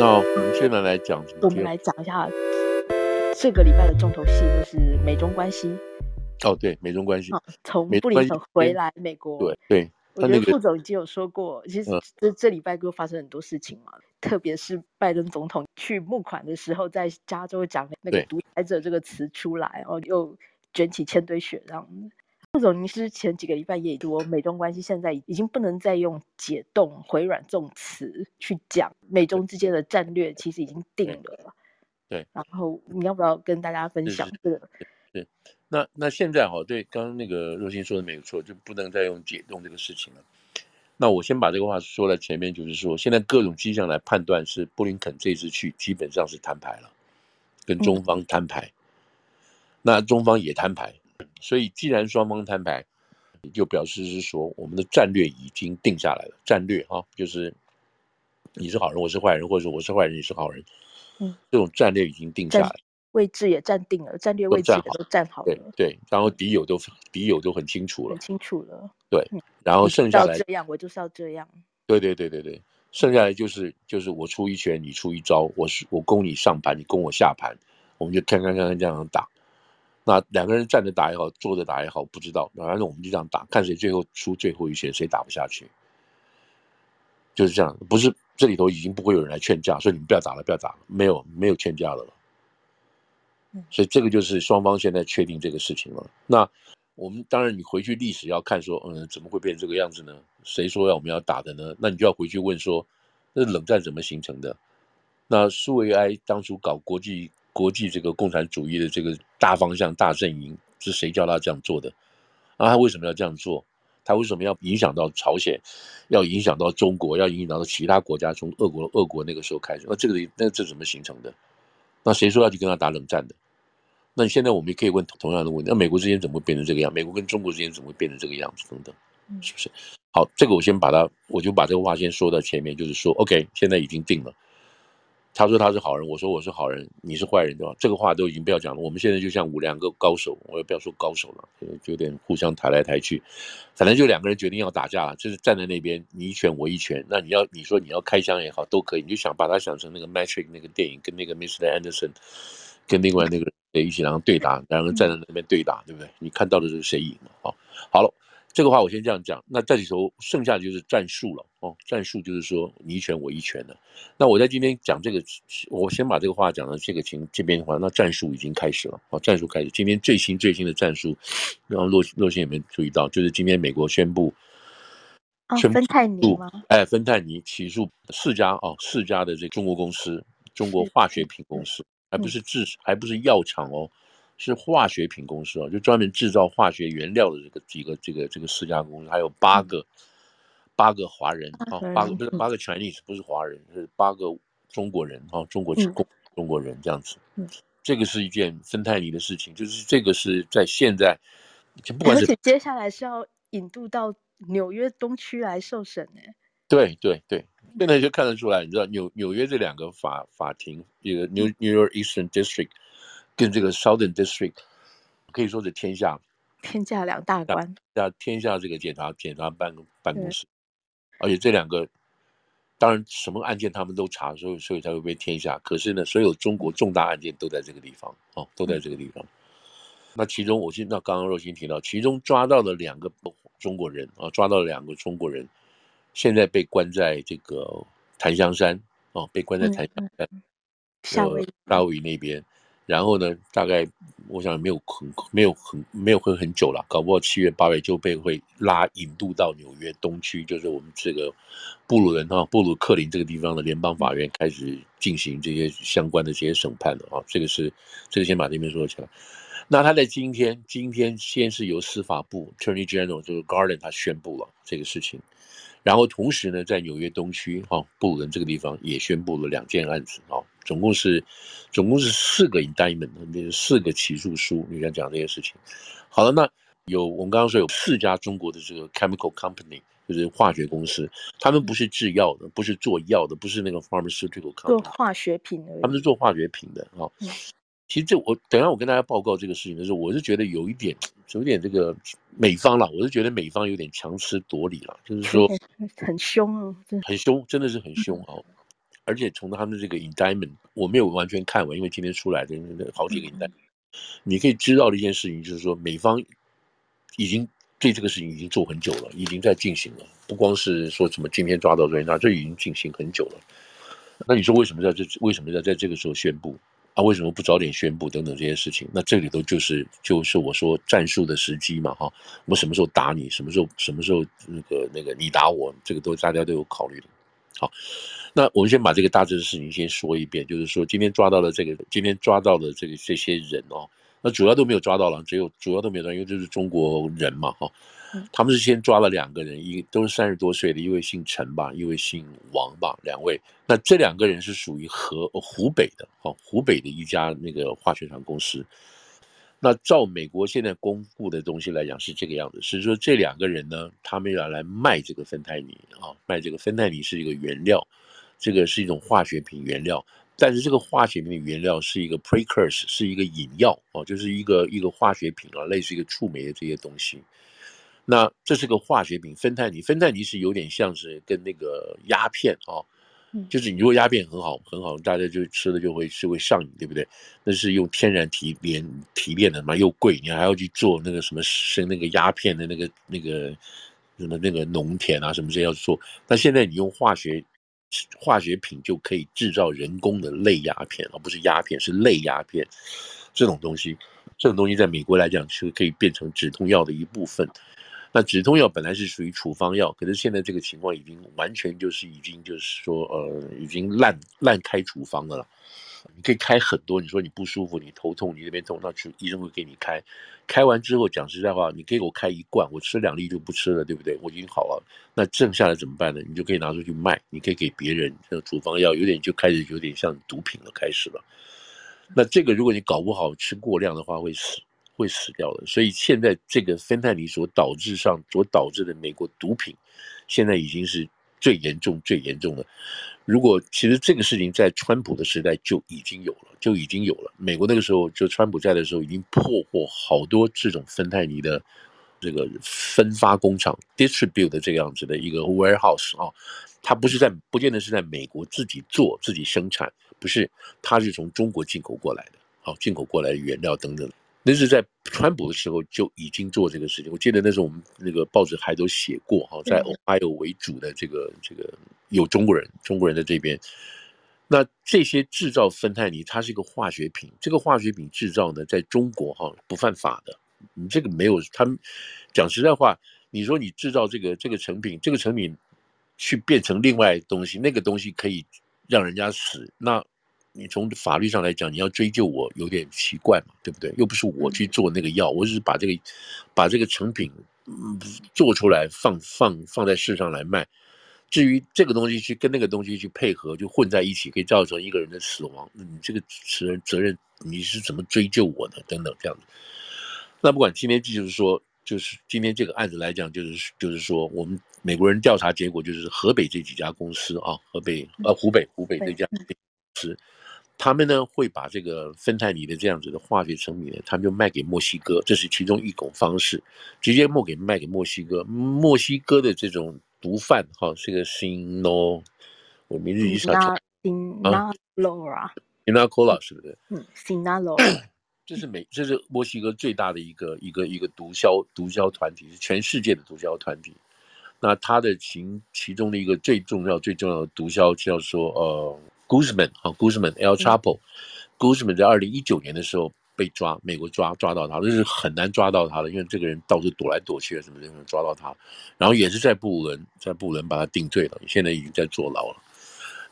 那我们现在来讲，我们来讲一下这个礼拜的重头戏，就是美中关系。哦，对，美中关系。从布林肯回来美国，对对。我觉得副总已经有说过，其实这这礼拜又发生很多事情嘛，特别是拜登总统去募款的时候，在加州讲那个“独裁者”这个词出来，然后又卷起千堆雪这样。副总，您是前几个礼拜也说，美中关系现在已经不能再用解冻、回软这种词去讲，美中之间的战略其实已经定了。对。然后你要不要跟大家分享这个？对。那那现在哈，对，刚刚那个若欣说的没有错，就不能再用解冻这个事情了。那我先把这个话说在前面，就是说，现在各种迹象来判断，是布林肯这次去基本上是摊牌了，跟中方摊牌。那中方也摊牌。所以，既然双方摊牌，就表示是说我们的战略已经定下来了。战略啊，就是你是好人，我是坏人，或者说我是坏人，你是好人。嗯，这种战略已经定下来，位置也站定了，战略位置也都站好了。对对，然后敌友都敌友都很清楚了，很清楚了。对，然后剩下来这样，我就是要这样。对对对对对，剩下来就是就是我出一拳，你出一招，我是我攻你上盘，你攻我下盘，我们就看看看看这样打。那两个人站着打也好，坐着打也好，不知道。反正我们就这样打，看谁最后出最后一拳，谁打不下去，就是这样。不是这里头已经不会有人来劝架，说你们不要打了，不要打了，没有没有劝架的了。所以这个就是双方现在确定这个事情了。那我们当然你回去历史要看说，嗯，怎么会变成这个样子呢？谁说要我们要打的呢？那你就要回去问说，那冷战怎么形成的？那苏维埃当初搞国际。国际这个共产主义的这个大方向、大阵营是谁叫他这样做的？啊，他为什么要这样做？他为什么要影响到朝鲜？要影响到中国？要影响到其他国家？从俄国、俄国那个时候开始，那这个那这怎么形成的？那谁说要去跟他打冷战的？那现在我们也可以问同样的问题：那美国之间怎么会变成这个样？美国跟中国之间怎么会变成这个样子？等等，是不是？好，这个我先把它，我就把这个话先说到前面，就是说，OK，现在已经定了。他说他是好人，我说我是好人，你是坏人，对吧？这个话都已经不要讲了。我们现在就像五两个高手，我也不要说高手了，就有点互相抬来抬去，反正就两个人决定要打架了，就是站在那边，你一拳我一拳。那你要你说你要开枪也好，都可以，你就想把它想成那个《Matrix》那个电影，跟那个 Mr. Anderson 跟另外那个人一起然后对打，两个人站在那边对打，对不对？你看到的是谁赢嘛？好，好了。这个话我先这样讲，那这里头剩下的就是战术了哦。战术就是说你一拳我一拳的。那我在今天讲这个，我先把这个话讲到这个情这边的话，那战术已经开始了哦。战术开始，今天最新最新的战术，然后洛洛星有没有注意到？就是今天美国宣布，哦，芬太尼吗？哎，芬太尼起诉四家哦，四家的这个中国公司，中国化学品公司，还不是制，还不是药厂哦。是化学品公司哦，就专门制造化学原料的这个几个这个这个四家公司，还有八个八个华人啊，八个不是八个 Chinese 不是华人，是八个中国人啊，中国中中国人这样子。这个是一件芬太尼的事情，就是这个是在现在，不管是而且接下来是要引渡到纽约东区来受审呢。对对对，现在就看得出来，你知道纽纽约这两个法法庭，这个 New New York Eastern District。跟这个 Southern District 可以说是天下天下两大关，那天下这个检察检察办办公室，而且这两个当然什么案件他们都查，所以所以才会被天下。可是呢，所有中国重大案件都在这个地方哦，都在这个地方。嗯、那其中我听到刚刚若欣提到，其中抓到了两个中国人啊，抓到了两个中国人，现在被关在这个檀香山哦，被关在檀香山夏威夷夏威夷那边。然后呢，大概我想没有很没有很没有会很久了，搞不好七月八月就被会拉引渡到纽约东区，就是我们这个布鲁人哈布鲁克林这个地方的联邦法院开始进行这些相关的这些审判了啊。这个是这个先把这边说起来。那他在今天今天先是由司法部 Attorney General 就是 Garland 他宣布了这个事情，然后同时呢，在纽约东区哈布鲁人这个地方也宣布了两件案子啊。总共是，总共是四个 indictment，那是四个起诉书。你想讲这些事情，好了，那有我们刚刚说有四家中国的这个 chemical company，就是化学公司，他们不是制药的，不是做药的，不是那个 pharmaceutical company，做化学品的，他们是做化学品的啊。哦嗯、其实这我等下我跟大家报告这个事情的时候，我是觉得有一点，有一点这个美方了，我是觉得美方有点强词夺理了，就是说 很凶啊，很凶，真的是很凶啊。而且从他们这个 indictment 我没有完全看完，因为今天出来的好几个 indictment，你可以知道的一件事情就是说，美方已经对这个事情已经做很久了，已经在进行了，不光是说什么今天抓到人，那这已经进行很久了。那你说为什么在这为什么要在这个时候宣布？啊，为什么不早点宣布等等这些事情？那这里头就是就是我说战术的时机嘛，哈，我什么时候打你，什么时候什么时候那个那个你打我，这个都大家都有考虑的。好，那我们先把这个大致的事情先说一遍，就是说今天抓到了这个，今天抓到了这个这些人哦，那主要都没有抓到了，只有主要都没有抓，因为这是中国人嘛，哈，他们是先抓了两个人，一都是三十多岁的，一位姓陈吧，一位姓王吧，两位，那这两个人是属于河湖北的，哈，湖北的一家那个化学厂公司。那照美国现在公布的东西来讲是这个样子，是说这两个人呢，他们要来卖这个芬太尼啊，卖这个芬太尼是一个原料，这个是一种化学品原料，但是这个化学品原料是一个 precursor，是一个引药哦，就是一个一个化学品啊，类似一个触媒的这些东西。那这是个化学品，芬太尼，芬太尼是有点像是跟那个鸦片啊。就是你如果鸦片很好很好，大家就吃了就会是会上瘾，对不对？那是用天然提炼提炼的嘛，又贵，你还要去做那个什么生那个鸦片的那个那个什么那个农田啊什么这些要做。但现在你用化学化学品就可以制造人工的类鸦片，而不是鸦片，是类鸦片这种东西。这种东西在美国来讲是可以变成止痛药的一部分。那止痛药本来是属于处方药，可是现在这个情况已经完全就是已经就是说呃已经滥滥开处方的了。你可以开很多，你说你不舒服，你头痛，你这边痛，那医生会给你开。开完之后讲实在话，你给我开一罐，我吃两粒就不吃了，对不对？我已经好了，那剩下来怎么办呢？你就可以拿出去卖，你可以给别人。这处方药有点就开始有点像毒品了，开始了。那这个如果你搞不好吃过量的话会死。会死掉的，所以现在这个芬太尼所导致上所导致的美国毒品，现在已经是最严重、最严重的。如果其实这个事情在川普的时代就已经有了，就已经有了。美国那个时候就川普在的时候，已经破获好多这种芬太尼的这个分发工厂 （distribute） 的这个样子的一个 warehouse 啊，它不是在，不见得是在美国自己做、自己生产，不是，它是从中国进口过来的，好，进口过来的原料等等。那是在川普的时候就已经做这个事情。我记得那时候我们那个报纸还都写过哈，在 Ohio 为主的这个这个有中国人，中国人在这边。那这些制造芬太尼，它是一个化学品。这个化学品制造呢，在中国哈不犯法的。你这个没有，他们讲实在话，你说你制造这个这个成品，这个成品去变成另外东西，那个东西可以让人家死，那。你从法律上来讲，你要追究我有点奇怪嘛，对不对？又不是我去做那个药，我只是把这个把这个成品嗯做出来放放放在市上来卖。至于这个东西去跟那个东西去配合，就混在一起，可以造成一个人的死亡，你这个责任责任你是怎么追究我呢？等等这样子。那不管今天就是说，就是今天这个案子来讲，就是就是说，我们美国人调查结果就是河北这几家公司啊，河北呃湖北湖北这家公司。他们呢会把这个芬太尼的这样子的化学成品呢，他们就卖给墨西哥，这是其中一种方式，直接卖给卖给墨西哥。墨西哥的这种毒贩哈，这个 Sino，我名字一下查。Sinaloa，Sinaloa 是不是？嗯，Sinaloa，这是美，这是墨西哥最大的一个一个一个毒枭毒枭团体，是全世界的毒枭团体。那他的其其中的一个最重要最重要的毒枭叫做呃。Guzman 啊，Guzman，El Chapo，Guzman 在二零一九年的时候被抓，美国抓抓到他，这是很难抓到他的，因为这个人到处躲来躲去啊，什么什么抓到他，然后也是在布伦，在布伦把他定罪了，现在已经在坐牢了。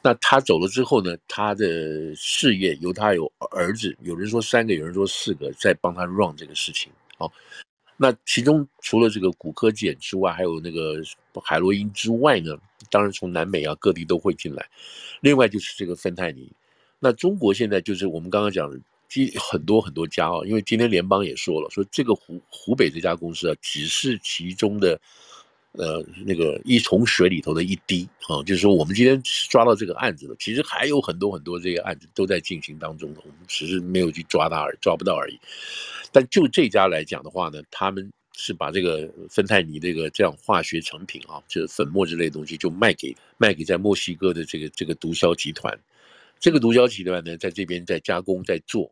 那他走了之后呢，他的事业由他有儿子，有人说三个，有人说四个，在帮他 run 这个事情好。那其中除了这个骨科碱之外，还有那个海洛因之外呢，当然从南美啊各地都会进来。另外就是这个芬太尼。那中国现在就是我们刚刚讲的，其实很多很多家啊，因为今天联邦也说了，说这个湖湖北这家公司啊，只是其中的呃那个一桶水里头的一滴啊，就是说我们今天抓到这个案子了，其实还有很多很多这个案子都在进行当中的，我们只是没有去抓他而抓不到而已。但就这家来讲的话呢，他们是把这个芬太尼这个这样化学成品啊，就是粉末之类的东西，就卖给卖给在墨西哥的这个这个毒枭集团。这个毒枭集团呢，在这边在加工在做，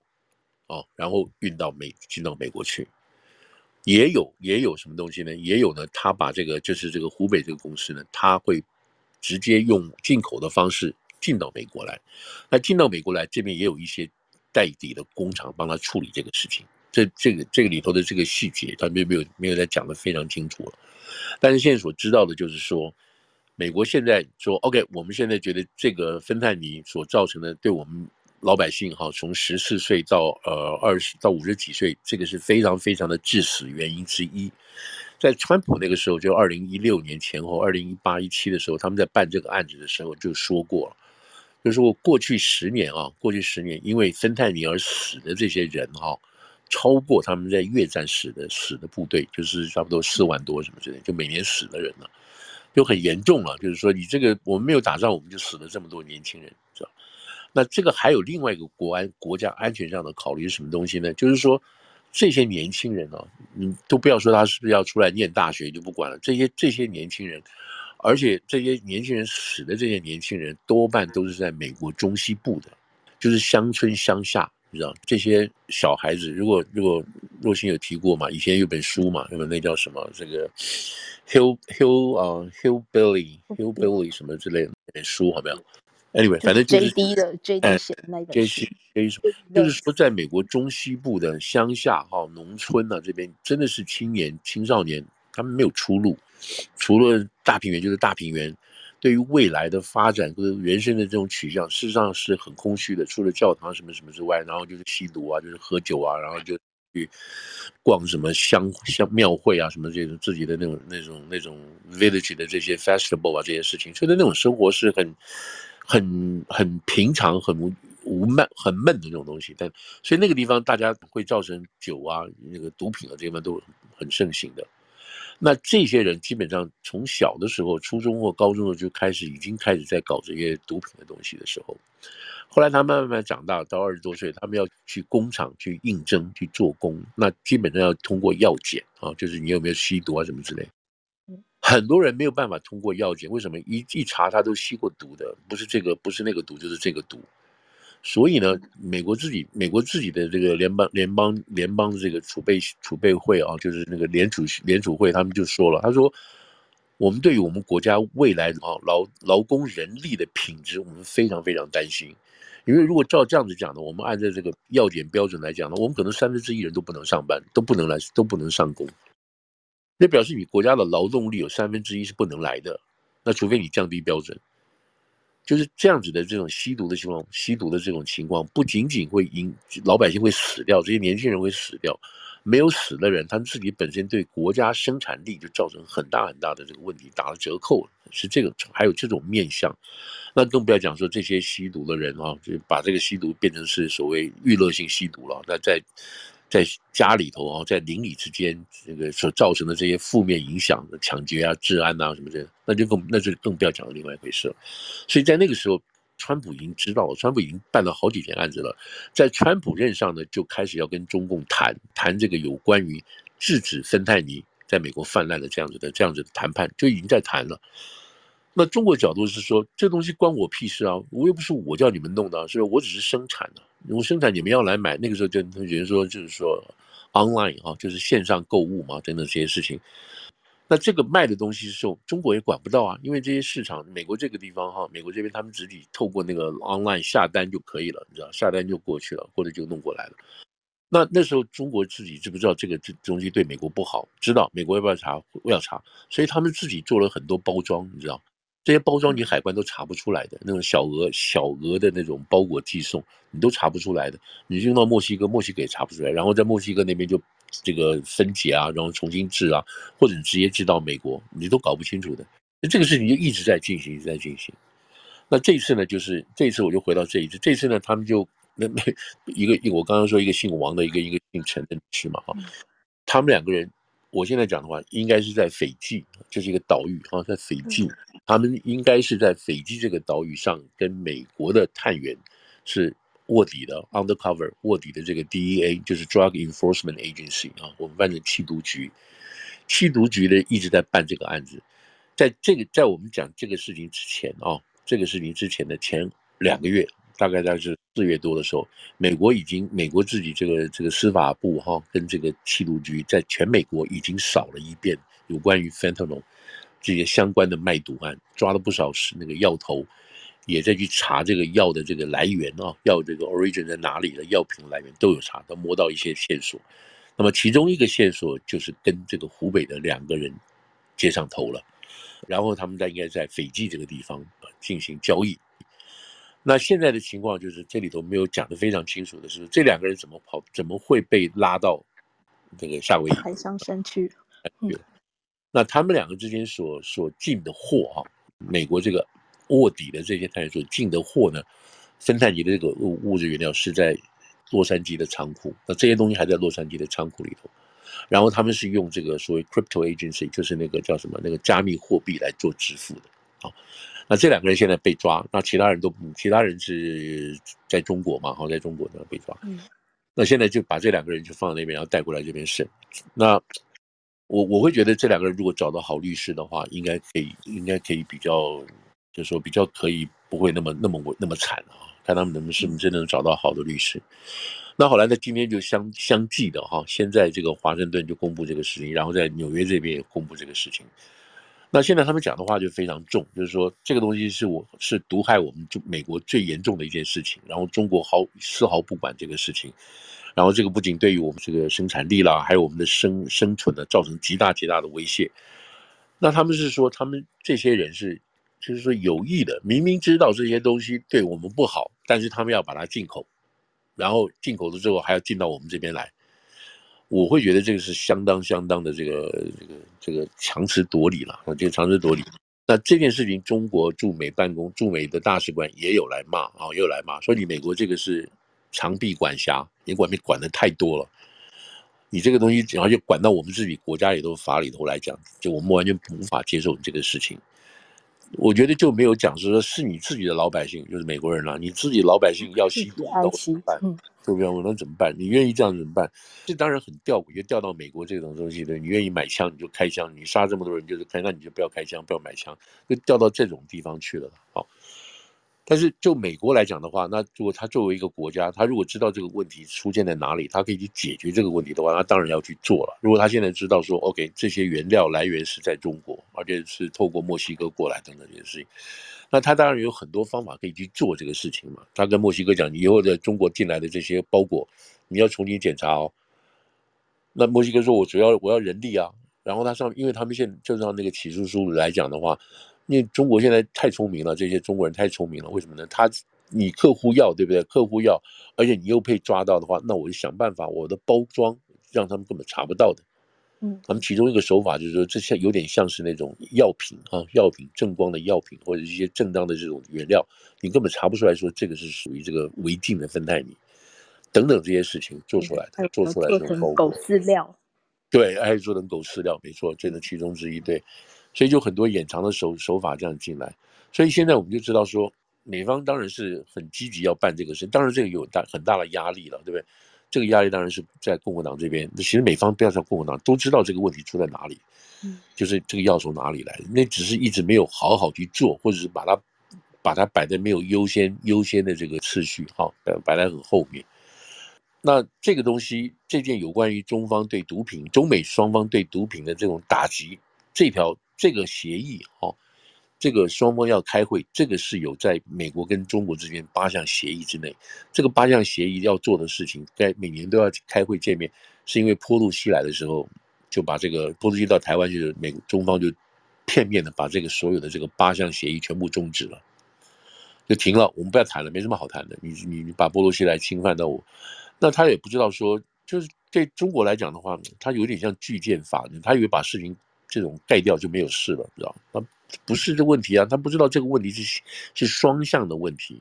哦，然后运到美进到美国去。也有也有什么东西呢？也有呢，他把这个就是这个湖北这个公司呢，他会直接用进口的方式进到美国来。那进到美国来，这边也有一些代理的工厂帮他处理这个事情。这这个这个里头的这个细节，他没有没有没有再讲得非常清楚了。但是现在所知道的就是说，美国现在说 OK，我们现在觉得这个芬太尼所造成的对我们。老百姓哈，从十四岁到呃二十到五十几岁，这个是非常非常的致死原因之一。在川普那个时候，就二零一六年前后，二零一八一七的时候，他们在办这个案子的时候就说过了，就说过去十年啊，过去十年因为芬太尼而死的这些人哈，超过他们在越战死的死的部队，就是差不多四万多什么之类，就每年死的人呢，就很严重了。就是说，你这个我们没有打仗，我们就死了这么多年轻人，知道。那这个还有另外一个国安国家安全上的考虑是什么东西呢？就是说，这些年轻人啊，你都不要说他是不是要出来念大学就不管了。这些这些年轻人，而且这些年轻人死的这些年轻人多半都是在美国中西部的，就是乡村乡下，你知道这些小孩子，如果如果若星有提过嘛，以前有本书嘛，那本那叫什么？这个 Hill Hill 啊 Hillbilly Hillbilly 什么之类的那本书，好没有？Anyway，反正就是 JD 的 JD 写的那本书，就是说，在美国中西部的乡下哈、农村呢，这边真的是青年青少年，他们没有出路，除了大平原就是大平原，对于未来的发展跟人生的这种取向，事实上是很空虚的。除了教堂什么什么之外，然后就是吸毒啊，就是喝酒啊，然后就去逛什么香香庙会啊，什么这种自己的那种那种那种 village 的这些 festival 啊，这些事情，所以那种生活是很。很很平常，很无无闷，很闷的那种东西，但所以那个地方大家会造成酒啊，那个毒品啊，这些地方都很盛行的。那这些人基本上从小的时候，初中或高中的就开始，已经开始在搞这些毒品的东西的时候，后来他慢慢慢长大，到二十多岁，他们要去工厂去应征去做工，那基本上要通过药检啊，就是你有没有吸毒啊什么之类。很多人没有办法通过药检，为什么一一查他都吸过毒的？不是这个，不是那个毒，就是这个毒。所以呢，美国自己，美国自己的这个联邦联邦联邦的这个储备储备会啊，就是那个联储联储会，他们就说了，他说，我们对于我们国家未来啊劳劳工人力的品质，我们非常非常担心，因为如果照这样子讲呢，我们按照这个药检标准来讲呢，我们可能三分之一人都不能上班，都不能来，都不能上工。那表示你国家的劳动力有三分之一是不能来的，那除非你降低标准，就是这样子的这种吸毒的情况，吸毒的这种情况不仅仅会引老百姓会死掉，这些年轻人会死掉，没有死的人，他们自己本身对国家生产力就造成很大很大的这个问题，打了折扣，是这个还有这种面向，那更不要讲说这些吸毒的人啊，就把这个吸毒变成是所谓娱乐性吸毒了，那在。在家里头啊，在邻里之间，这个所造成的这些负面影响的抢劫啊、治安啊什么的，那就更那就更不要讲另外一回事了。所以在那个时候，川普已经知道了，川普已经办了好几件案子了。在川普任上呢，就开始要跟中共谈谈这个有关于制止芬太尼在美国泛滥的这样子的这样子的谈判，就已经在谈了。那中国角度是说，这东西关我屁事啊！我又不是我叫你们弄的，是我只是生产的。我生产，你们要来买。那个时候就他觉得说，就是说，online 啊，就是线上购物嘛，等等这些事情。那这个卖的东西是，中国也管不到啊，因为这些市场，美国这个地方哈，美国这边他们自己透过那个 online 下单就可以了，你知道，下单就过去了，或者就弄过来了。那那时候中国自己知不知道这个这东西对美国不好？知道，美国要不要查？要查，所以他们自己做了很多包装，你知道。这些包装你海关都查不出来的，那种小额小额的那种包裹寄送，你都查不出来的。你运到墨西哥，墨西哥也查不出来，然后在墨西哥那边就这个分解啊，然后重新制啊，或者你直接寄到美国，你都搞不清楚的。那这个事情就一直在进行，一直在进行。那这次呢，就是这次我就回到这一次，这次呢，他们就那那 一个我刚刚说一个姓王的，一个一个姓陈的女士嘛，哈，他们两个人。我现在讲的话，应该是在斐济，就是一个岛屿啊，在斐济，他们应该是在斐济这个岛屿上，跟美国的探员是卧底的，undercover 卧底的这个 DEA，就是 Drug Enforcement Agency 啊，我们反正缉毒局，缉毒局呢一直在办这个案子，在这个在我们讲这个事情之前啊、这个事情之前的前两个月，大概在是四月多的时候，美国已经美国自己这个这个司法部哈、跟这个缉毒局在全美国已经扫了一遍有关于 fentanyl 这些相关的卖毒案，抓了不少是那个药头，也在去查这个药的这个来源啊，药这个 origin 在哪里的药品来源都有查，都摸到一些线索。那么其中一个线索就是跟这个湖北的两个人接上头了，然后他们在应该在斐济这个地方进行交易。那现在的情况就是这里头没有讲的非常清楚的是，这两个人怎么跑，怎么会被拉到这个夏威夷海上山区？嗯，那他们两个之间所所进的货啊，美国这个卧底的这些探员所进的货呢，芬太尼的这个物物质原料是在。洛杉矶的仓库，那这些东西还在洛杉矶的仓库里头，然后他们是用这个所谓 crypto agency，就是那个叫什么那个加密货币来做支付的啊。那这两个人现在被抓，那其他人都其他人是在中国嘛？好，在中国那被抓。嗯。那现在就把这两个人就放在那边，然后带过来这边审。那我我会觉得这两个人如果找到好律师的话，应该可以，应该可以比较，就是说比较可以不会那么那么那么惨啊。看他们能不能是不是真的能找到好的律师。那后来呢？今天就相相继的哈，先在这个华盛顿就公布这个事情，然后在纽约这边也公布这个事情。那现在他们讲的话就非常重，就是说这个东西是我是毒害我们中美国最严重的一件事情，然后中国毫丝毫不管这个事情，然后这个不仅对于我们这个生产力啦，还有我们的生生存呢，造成极大极大的威胁。那他们是说，他们这些人是。就是说有意的，明明知道这些东西对我们不好，但是他们要把它进口，然后进口了之后还要进到我们这边来，我会觉得这个是相当相当的这个这个这个强词夺理了啊，这个强词夺理。那这件事情，中国驻美办公驻美的大使馆也有来骂啊，也有来骂，说你美国这个是长臂管辖，你管你管的太多了，你这个东西然后就管到我们自己国家里头法里头来讲，就我们完全无法接受你这个事情。我觉得就没有讲说是你自己的老百姓，就是美国人了。你自己老百姓要吸毒，那怎么办？对不对？我能怎么办？你愿意这样怎么办？这当然很吊诡，就调到美国这种东西的。你愿意买枪你就开枪，你杀这么多人就是开，那你就不要开枪，不要买枪，就调到这种地方去了。好。但是就美国来讲的话，那如果他作为一个国家，他如果知道这个问题出现在哪里，他可以去解决这个问题的话，那当然要去做了。如果他现在知道说，OK，这些原料来源是在中国，而且是透过墨西哥过来等等这些事情，那他当然有很多方法可以去做这个事情嘛。他跟墨西哥讲，你以后在中国进来的这些包裹，你要重新检查哦。那墨西哥说，我主要我要人力啊。然后他上，因为他们现在就照那个起诉书来讲的话。因为中国现在太聪明了，这些中国人太聪明了。为什么呢？他你客户要对不对？客户要，而且你又被抓到的话，那我就想办法，我的包装让他们根本查不到的。嗯，他们其中一个手法就是说，这像有点像是那种药品啊，药品正光的药品或者一些正当的这种原料，你根本查不出来说这个是属于这个违禁的芬太尼等等这些事情做出来的，做出来的狗狗饲料。对，还有做成狗饲料，没错，这是其中之一。对。所以就很多掩藏的手手法这样进来，所以现在我们就知道说，美方当然是很积极要办这个事，当然这个有大很大的压力了，对不对？这个压力当然是在共和党这边。其实美方不要说共和党都知道这个问题出在哪里，嗯，就是这个药从哪里来，那只是一直没有好好去做，或者是把它把它摆在没有优先优先的这个次序，哈，摆在很后面。那这个东西，这件有关于中方对毒品、中美双方对毒品的这种打击，这条。这个协议，哦，这个双方要开会，这个是有在美国跟中国之间八项协议之内。这个八项协议要做的事情，该每年都要开会见面，是因为波露西来的时候，就把这个波露西到台湾，就是美中方就片面的把这个所有的这个八项协议全部终止了，就停了，我们不要谈了，没什么好谈的。你你你把波罗西来侵犯到我，那他也不知道说，就是对中国来讲的话，他有点像拒见法，他以为把事情。这种盖掉就没有事了，知道吗？他不是这问题啊，他不知道这个问题是是双向的问题。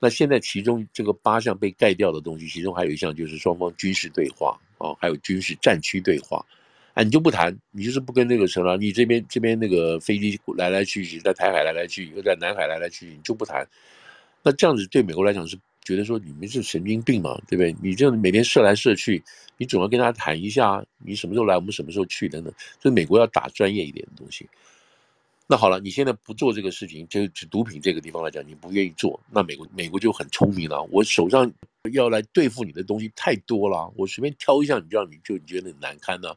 那现在其中这个八项被盖掉的东西，其中还有一项就是双方军事对话啊、还有军事战区对话。啊，你就不谈，你就是不跟那个什么，你这边这边那个飞机来来去去，在台海来来去，又在南海来来去，你就不谈。那这样子对美国来讲是觉得说你们是神经病嘛，对不对？你这样每天射来射去，你总要跟他谈一下，你什么时候来，我们什么时候去等等。所以美国要打专业一点的东西。那好了，你现在不做这个事情，就毒品这个地方来讲，你不愿意做，那美国美国就很聪明了。我手上要来对付你的东西太多了，我随便挑一下，你就让你就你觉得很难堪呢、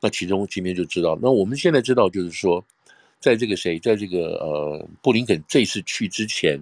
那其中今天就知道，那我们现在知道就是说，在这个谁，在这个呃布林肯这次去之前，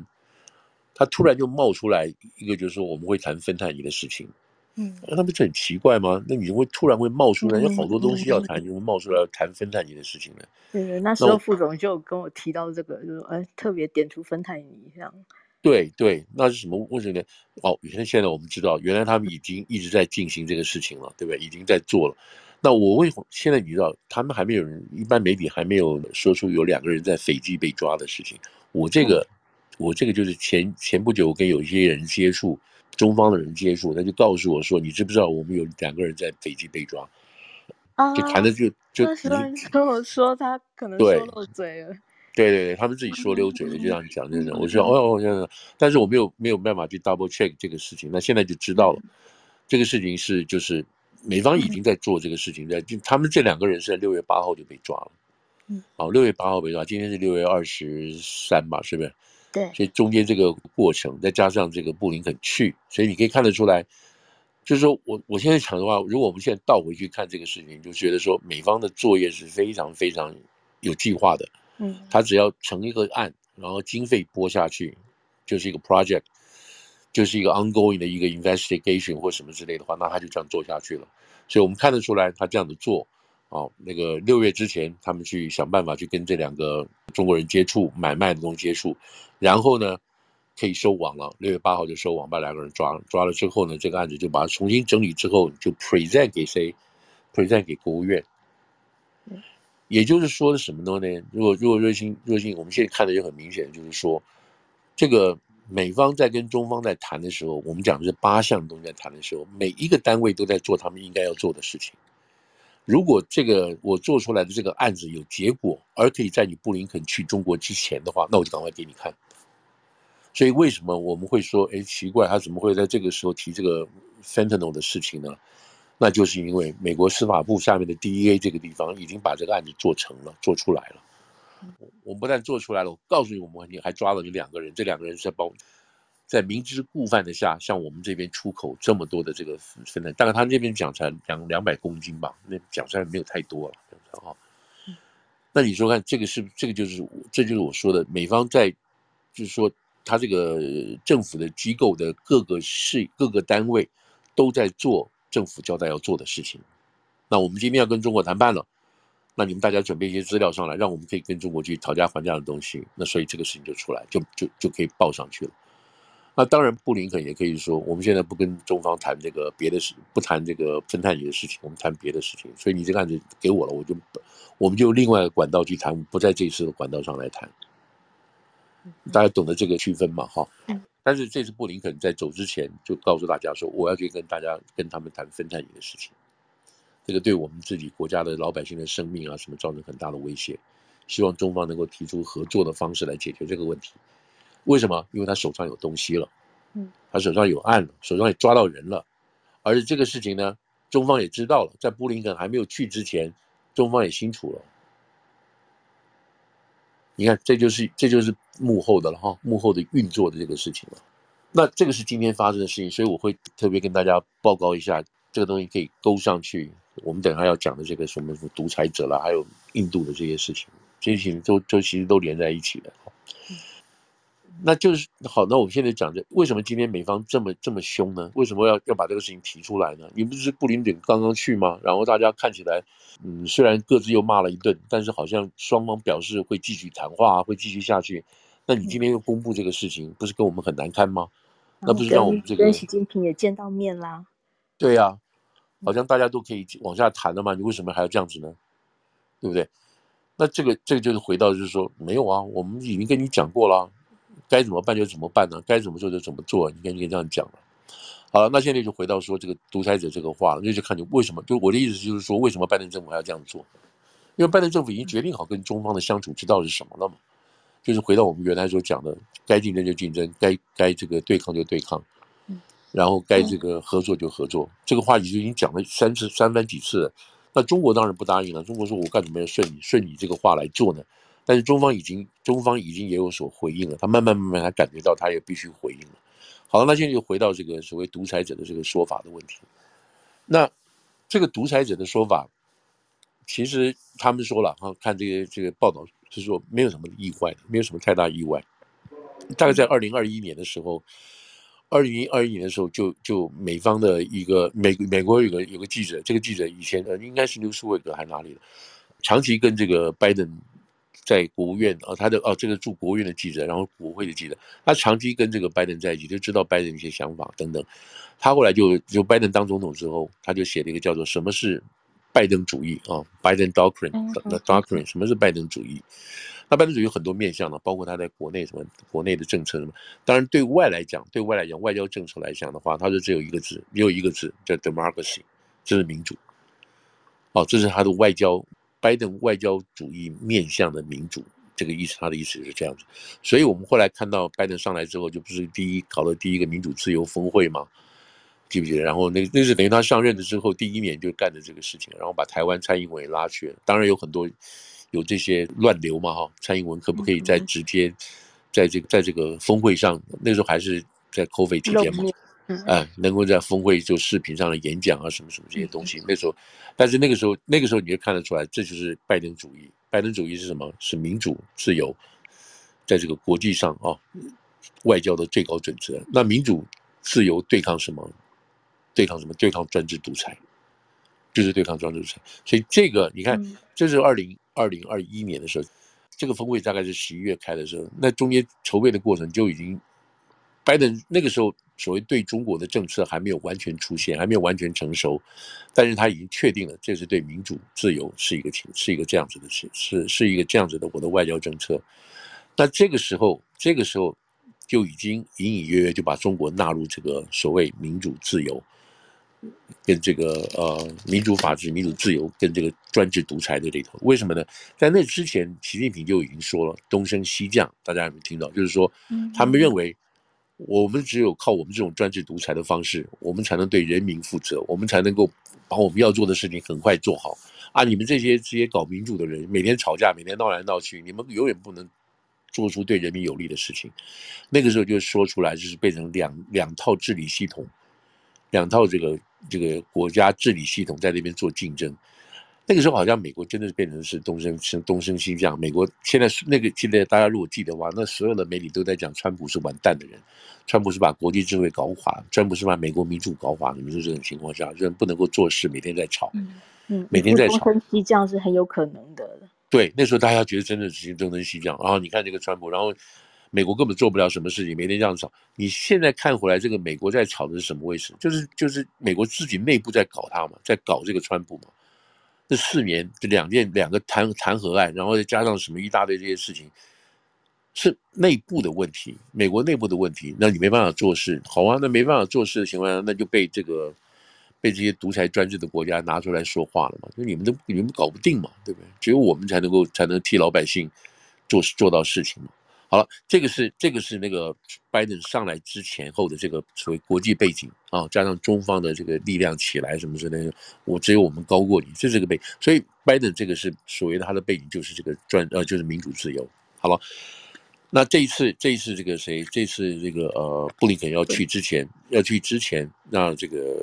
他突然就冒出来一个，就是说我们会谈芬太尼的事情。嗯，那不是很奇怪吗？那你会突然会冒出来，有好多东西要谈，就会冒出来谈芬太尼的事情呢？对对，那时候副总就跟我提到这个，就是哎，特别点出芬太尼这样。对对，那是什么？为什么呢？哦，原来现在我们知道，原来他们已经一直在进行这个事情了，对不对？已经在做了。那我为现在你知道，他们还没有人，一般媒体还没有说出有两个人在斐济被抓的事情。我这个，嗯、我这个就是前前不久我跟有一些人接触。中方的人接触，他就告诉我说：“你知不知道我们有两个人在北京被抓？”啊，就谈的就就跟我说他可能说漏嘴了。对对对，他们自己说溜嘴了，就这样讲这种。我说哦哦，但是我没有没有办法去 double check 这个事情。那现在就知道了，这个事情是就是美方已经在做这个事情，在就他们这两个人是在六月八号就被抓了。嗯，好，六月八号被抓，今天是六月二十三吧，是不是？对，所以中间这个过程，再加上这个布林肯去，所以你可以看得出来，就是说我我现在想的话，如果我们现在倒回去看这个事情，就觉得说美方的作业是非常非常有计划的。嗯，他只要成一个案，然后经费拨下去，就是一个 project，就是一个 ongoing 的一个 investigation 或什么之类的话，那他就这样做下去了。所以我们看得出来，他这样子做。哦，那个六月之前，他们去想办法去跟这两个中国人接触，买卖的东西接触，然后呢，可以收网了。六月八号就收网，把两个人抓了。抓了之后呢，这个案子就把它重新整理之后，就 present 给谁？present 给国务院。也就是说的什么呢？如果如果瑞幸瑞幸，我们现在看的也很明显，就是说，这个美方在跟中方在谈的时候，我们讲的是八项东西在谈的时候，每一个单位都在做他们应该要做的事情。如果这个我做出来的这个案子有结果，而可以在你布林肯去中国之前的话，那我就赶快给你看。所以为什么我们会说，哎，奇怪，他怎么会在这个时候提这个 fentanyl 的事情呢？那就是因为美国司法部下面的 DEA 这个地方已经把这个案子做成了，做出来了。我们不但做出来了，我告诉你，我们你还抓了你两个人，这两个人是在帮。在明知故犯的下，向我们这边出口这么多的这个分量，大概他那边讲才两两百公斤吧，那讲出来没有太多了，啊。那你说看，这个是这个就是这就是我说的，美方在就是说他这个政府的机构的各个市各个单位都在做政府交代要做的事情。那我们今天要跟中国谈判了，那你们大家准备一些资料上来，让我们可以跟中国去讨价还价的东西。那所以这个事情就出来，就就就可以报上去了。那当然，布林肯也可以说，我们现在不跟中方谈这个别的事，不谈这个芬太尼的事情，我们谈别的事情。所以你这个案子给我了，我就我们就另外管道去谈，不在这次的管道上来谈。大家懂得这个区分嘛？哈。但是这次布林肯在走之前就告诉大家说，我要去跟大家跟他们谈芬太尼的事情，这个对我们自己国家的老百姓的生命啊什么造成很大的威胁，希望中方能够提出合作的方式来解决这个问题。为什么？因为他手上有东西了，嗯，他手上有案了，手上也抓到人了，而且这个事情呢，中方也知道了，在布林肯还没有去之前，中方也清楚了。你看，这就是这就是幕后的了哈，幕后的运作的这个事情了。那这个是今天发生的事情，所以我会特别跟大家报告一下，这个东西可以勾上去。我们等下要讲的这个什么什么独裁者了，还有印度的这些事情，这些事情都都其实都连在一起的。那就是好，那我们现在讲的，为什么今天美方这么这么凶呢？为什么要要把这个事情提出来呢？你不是布林肯刚刚去吗？然后大家看起来，嗯，虽然各自又骂了一顿，但是好像双方表示会继续谈话，会继续下去。那你今天又公布这个事情，不是跟我们很难堪吗？那不是让我们这个跟习近平也见到面啦？对呀，好像大家都可以往下谈了嘛，你为什么还要这样子呢？对不对？那这个这个就是回到就是说，没有啊，我们已经跟你讲过了。该怎么办就怎么办呢？该怎么做就怎么做。你看，你可以这样讲了。好了，那现在就回到说这个独裁者这个话，那就看你为什么。就我的意思就是说，为什么拜登政府还要这样做？因为拜登政府已经决定好跟中方的相处之道是什么了嘛。就是回到我们原来所讲的，该竞争就竞争，该该这个对抗就对抗，然后该这个合作就合作。这个话题就已经讲了三次、三番几次了。那中国当然不答应了。中国说：“我干什么要顺你顺你这个话来做呢？”但是中方已经中方已经也有所回应了。他慢慢慢慢，他感觉到他也必须回应了。好了，那现在就回到这个所谓独裁者的这个说法的问题。那这个独裁者的说法，其实他们说了哈，看这个这个报道是说没有什么意外，没有什么太大意外。大概在二零二一年的时候，二零二一年的时候就，就美方的一个美美国有个有个记者，这个记者以前呃应该是刘斯维格还是哪里的，长期跟这个拜登在国务院啊，他的哦这个驻国务院的记者，然后国会的记者，他长期跟这个拜登在一起，就知道拜登一些想法等等。他后来就就拜登当总统之后，他就写了一个叫做什么是拜登主义啊，拜登 doctrine，the doctrine，什么是拜登主义？那拜登主义有很多面向呢，包括他在国内什么国内的政策什么。当然对外来讲，对外来讲外交政策来讲的话，他说只有一个字，只有一个字叫 democracy，这是民主。哦，这是他的外交，拜登外交主义面向的民主这个意思，他的意思是这样子。所以我们后来看到拜登上来之后，就不是第一搞了第一个民主自由峰会吗？记不记得？然后那那是等于他上任的之后第一年就干的这个事情，然后把台湾蔡英文也拉去了。当然有很多有这些乱流嘛，哈，蔡英文可不可以再直接在这个在这个峰会上？那时候还是在 COVID 期间嘛，哎，能够在峰会就视频上的演讲啊，什么什么这些东西。那时候，但是那个时候那个时候你就看得出来，这就是拜登主义。拜登主义是什么？是民主自由，在这个国际上啊，外交的最高准则。那民主自由对抗什么？对抗什么？对抗专制独裁，就是对抗专制独裁。所以这个你看，这是二零二零二一年的时候，这个峰会大概是十一月开的时候，那中间筹备的过程就已经，拜登那个时候所谓对中国的政策还没有完全出现，还没有完全成熟，但是他已经确定了，这是对民主自由是一个情，是一个这样子的事，是是一个这样子的我的外交政策。那这个时候，这个时候就已经隐隐约约就把中国纳入这个所谓民主自由。跟这个呃民主法治、民主自由跟这个专制独裁的里头，为什么呢？在那之前，习近平就已经说了东升西降，大家有没有听到？就是说，他们认为我们只有靠我们这种专制独裁的方式，我们才能对人民负责，我们才能够把我们要做的事情很快做好。啊，你们这些这些搞民主的人，每天吵架，每天闹来闹去，你们永远不能做出对人民有利的事情。那个时候就说出来，就是变成两两套治理系统，两套这个。这个国家治理系统在那边做竞争，那个时候好像美国真的是变成是东升升东升西降。美国现在那个现在大家如果记得的话，那所有的媒体都在讲川普是完蛋的人，川普是把国际智慧搞垮，川普是把美国民主搞垮。你们说这种情况下，人不能够做事，每天在吵，嗯嗯，每天在吵。东升西降是很有可能的。对，那时候大家觉得真的是东升西降。然后你看这个川普，然后。美国根本做不了什么事情，每天这样吵。你现在看回来，这个美国在吵的是什么位置？就是就是美国自己内部在搞他嘛，在搞这个川普嘛。这四年这两件两个弹弹劾案，然后再加上什么一大堆这些事情，是内部的问题，美国内部的问题。那你没办法做事，好啊，那没办法做事的情况下，那就被这个被这些独裁专制的国家拿出来说话了嘛？就你们都你们搞不定嘛，对不对？只有我们才能够才能替老百姓做做到事情嘛。好了，这个是这个是那个拜登上来之前后的这个所谓国际背景啊，加上中方的这个力量起来什么之类的，我只有我们高过你，这是个背。所以拜登这个是所谓的他的背景就是这个专呃就是民主自由。好了，那这一次这一次这个谁这次这个呃布林肯要去之前要去之前，那这个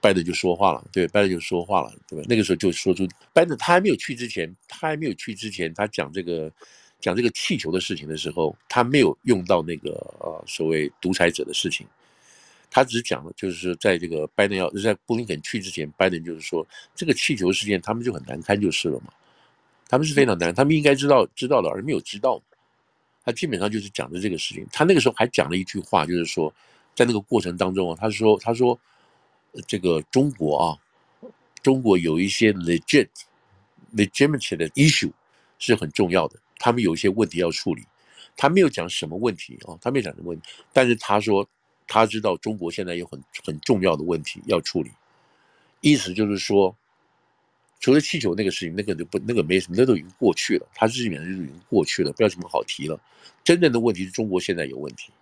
拜登就说话了，对，拜登就说话了，对吧？那个时候就说出拜登他还没有去之前，他还没有去之前，他讲这个。讲这个气球的事情的时候，他没有用到那个呃所谓独裁者的事情，他只讲了就是，在这个拜登要在布林肯去之前，拜登就是说这个气球事件他们就很难堪就是了嘛，他们是非常难，他们应该知道知道的而没有知道，他基本上就是讲的这个事情。他那个时候还讲了一句话，就是说在那个过程当中啊，他说他说这个中国啊，中国有一些 legit legitimate 的 issue 是很重要的。他们有一些问题要处理，他没有讲什么问题啊，他没有讲什么问题，但是他说他知道中国现在有很很重要的问题要处理，意思就是说，除了气球那个事情，那个就不那个没什么，那都已经过去了。他日本上就已经过去了，不要什么好提了。真正的问题是中国现在有问题，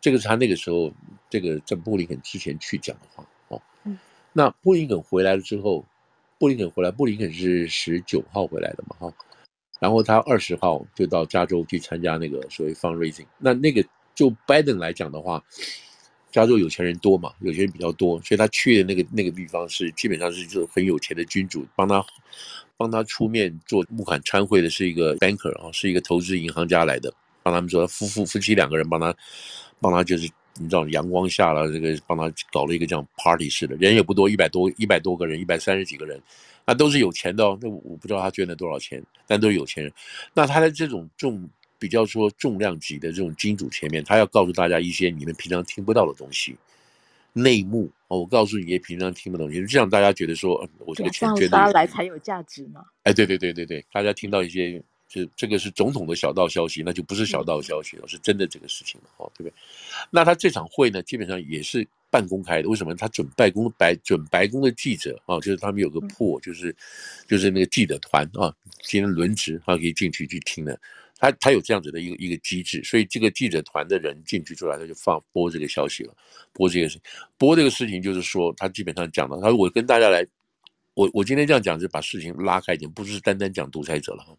这个是他那个时候这个在布林肯之前去讲的话哦。那布林肯回来了之后，布林肯回来，布林肯是十九号回来的嘛哈，然后他二十号就到加州去参加那个所谓 fundraising。那那个就拜登来讲的话。加州有钱人多嘛，有钱人比较多，所以他去的那个那个地方是基本上是就很有钱的君主，帮他帮他出面做募款参会的是一个 banker 啊，是一个投资银行家来的，帮他们说夫妇夫妻两个人帮他帮他就是你知道阳光下了这个帮他搞了一个这样 party 似的，人也不多，一百多一百多个人，一百三十几个人，那都是有钱的哦，那我不知道他捐了多少钱，但都是有钱人，那他在这种重。比较说重量级的这种金主前面，他要告诉大家一些你们平常听不到的东西，内幕哦。我告诉你，也平常听不懂，就是这样大家觉得说，嗯，我这个钱捐的来才有价值嘛。哎，对对对对对，大家听到一些，就这个是总统的小道消息，那就不是小道消息了，是真的这个事情了，哦，对不对？那他这场会呢，基本上也是半公开的。为什么？他准白宫白准白宫的记者啊，就是他们有个破，就是就是那个记者团啊，今天轮值啊，可以进去去听的。他他有这样子的一个一个机制，所以这个记者团的人进去出来，他就放播这个消息了，播这个事，播这个事情就是说，他基本上讲了，他说我跟大家来，我我今天这样讲，就把事情拉开一点，不是单单讲独裁者了哈，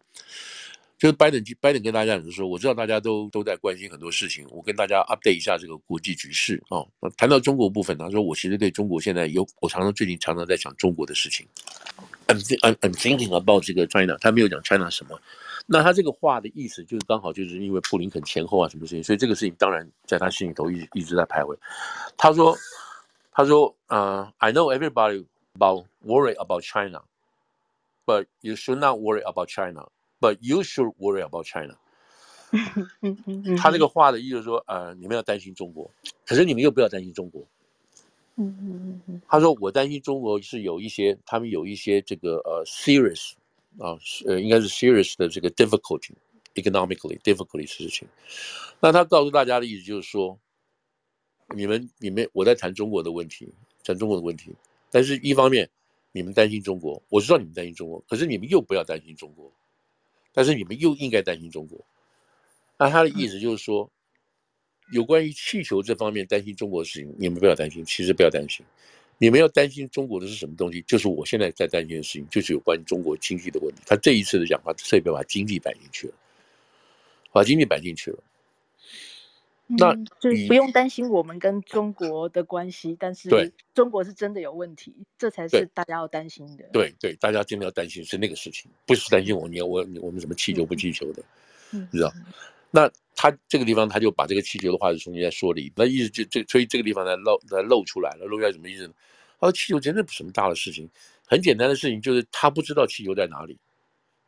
就是拜登拜登跟大家讲说，我知道大家都都在关心很多事情，我跟大家 update 一下这个国际局势啊。谈到中国部分，他说我其实对中国现在有，我常常最近常常在讲中国的事情，I'm I'm I'm thinking about 这个 China，他没有讲 China 什么。那他这个话的意思就是刚好就是因为布林肯前后啊什么事情，所以这个事情当然在他心里头一直一直在徘徊。他说：“他说，呃，I know everybody about worry about China, but you should not worry about China, but you should worry about China。”他这个话的意思是说，呃，你们要担心中国，可是你们又不要担心中国。他说：“我担心中国是有一些，他们有一些这个呃 serious。”啊，呃，应该是 serious 的这个 difficulty 事情。那他告诉大家的意思就是说，你们、你们，我在谈中国的问题，谈中国的问题。但是，一方面你们担心中国，我知道你们担心中国，可是你们又不要担心中国，但是你们又应该担心中国。那他的意思就是说，有关于气球这方面担心中国的事情，你们不要担心，其实不要担心。你们要担心中国的是什么东西？就是我现在在担心的事情，就是有关于中国经济的问题。他这一次的讲话，特别把经济摆进去了，把经济摆进去了。那、嗯、就不用担心我们跟中国的关系，但是中国是真的有问题，这才是大家要担心的。对对，大家真的要担心是那个事情，不是担心我你要我我们什么气球不气球的，嗯、知道？那他这个地方他就把这个气球的话就重新再说了一，那意思就这，所以这个地方才露才露出来了，露出来什么意思呢？他说气球真的不是什么大的事情，很简单的事情，就是他不知道气球在哪里，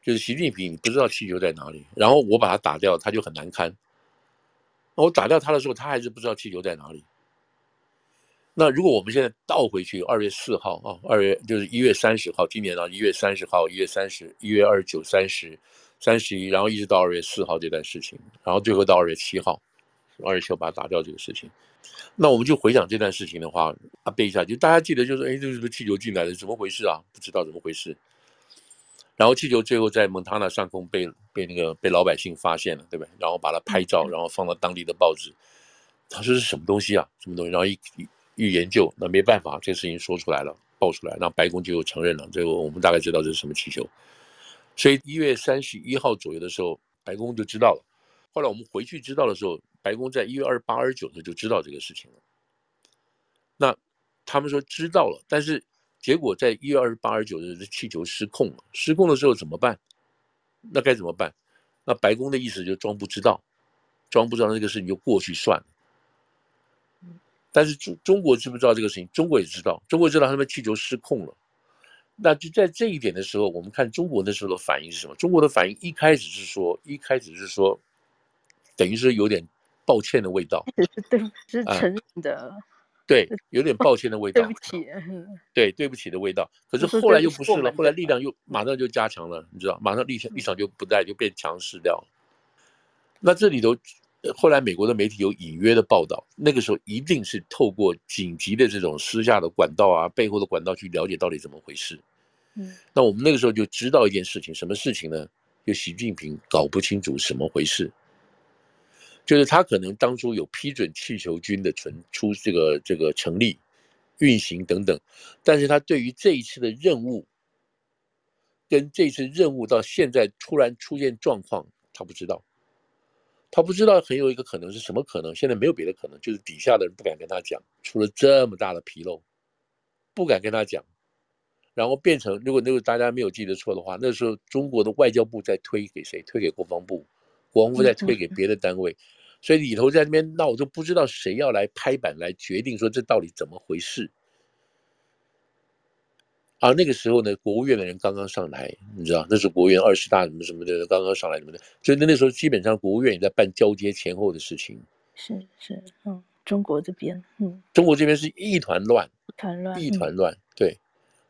就是习近平不知道气球在哪里，然后我把它打掉，他就很难堪。我打掉他的时候，他还是不知道气球在哪里。那如果我们现在倒回去，二月四号啊，二月就是一月三十号，今年啊一月三十号，一月三十，一月二十九、三十。三十一，然后一直到二月四号这段事情，然后最后到二月七号，二月七号把它打掉这个事情。那我们就回想这段事情的话，啊背一下，就大家记得就是，哎，这是不是气球进来的？怎么回事啊？不知道怎么回事。然后气球最后在蒙塔纳上空被被那个被老百姓发现了，对不对？然后把它拍照，然后放到当地的报纸。他说是什么东西啊？什么东西？然后一一研究，那没办法，这个事情说出来了，爆出来，然后白宫就承认了。最后我们大概知道这是什么气球。所以一月三十一号左右的时候，白宫就知道了。后来我们回去知道的时候，白宫在一月二十八、二十九的时候就知道这个事情了。那他们说知道了，但是结果在一月二十八、二十九的时候，气球失控了。失控的时候怎么办？那该怎么办？那白宫的意思就装不知道，装不知道这个事情就过去算了。但是中中国知不知道这个事情？中国也知道，中国知道他们气球失控了。那就在这一点的时候，我们看中国那时候的反应是什么？中国的反应一开始是说，一开始是说，等于是有点抱歉的味道，对，是承认的，对，有点抱歉的味道，对不起，对，对不起的味道。可是后来又不是了，后来力量又马上就加强了，你知道，马上立场立场就不在，就变强势掉了。那这里头，后来美国的媒体有隐约的报道，那个时候一定是透过紧急的这种私下的管道啊，背后的管道去了解到底怎么回事。嗯，那我们那个时候就知道一件事情，什么事情呢？就习近平搞不清楚什么回事，就是他可能当初有批准气球军的存出这个这个成立、运行等等，但是他对于这一次的任务，跟这次任务到现在突然出现状况，他不知道，他不知道很有一个可能是什么可能？现在没有别的可能，就是底下的人不敢跟他讲，出了这么大的纰漏，不敢跟他讲。然后变成，如果那个大家没有记得错的话，那时候中国的外交部在推给谁？推给国防部，国防部在推给别的单位，所以里头在那边闹，我都不知道谁要来拍板来决定说这到底怎么回事。而那个时候呢，国务院的人刚刚上来，你知道，那是国务院二十大什么什么的刚刚上来什么的，所以那那时候基本上国务院也在办交接前后的事情。是是，嗯，中国这边，嗯，中国这边是一团乱，一团乱，一团乱，对。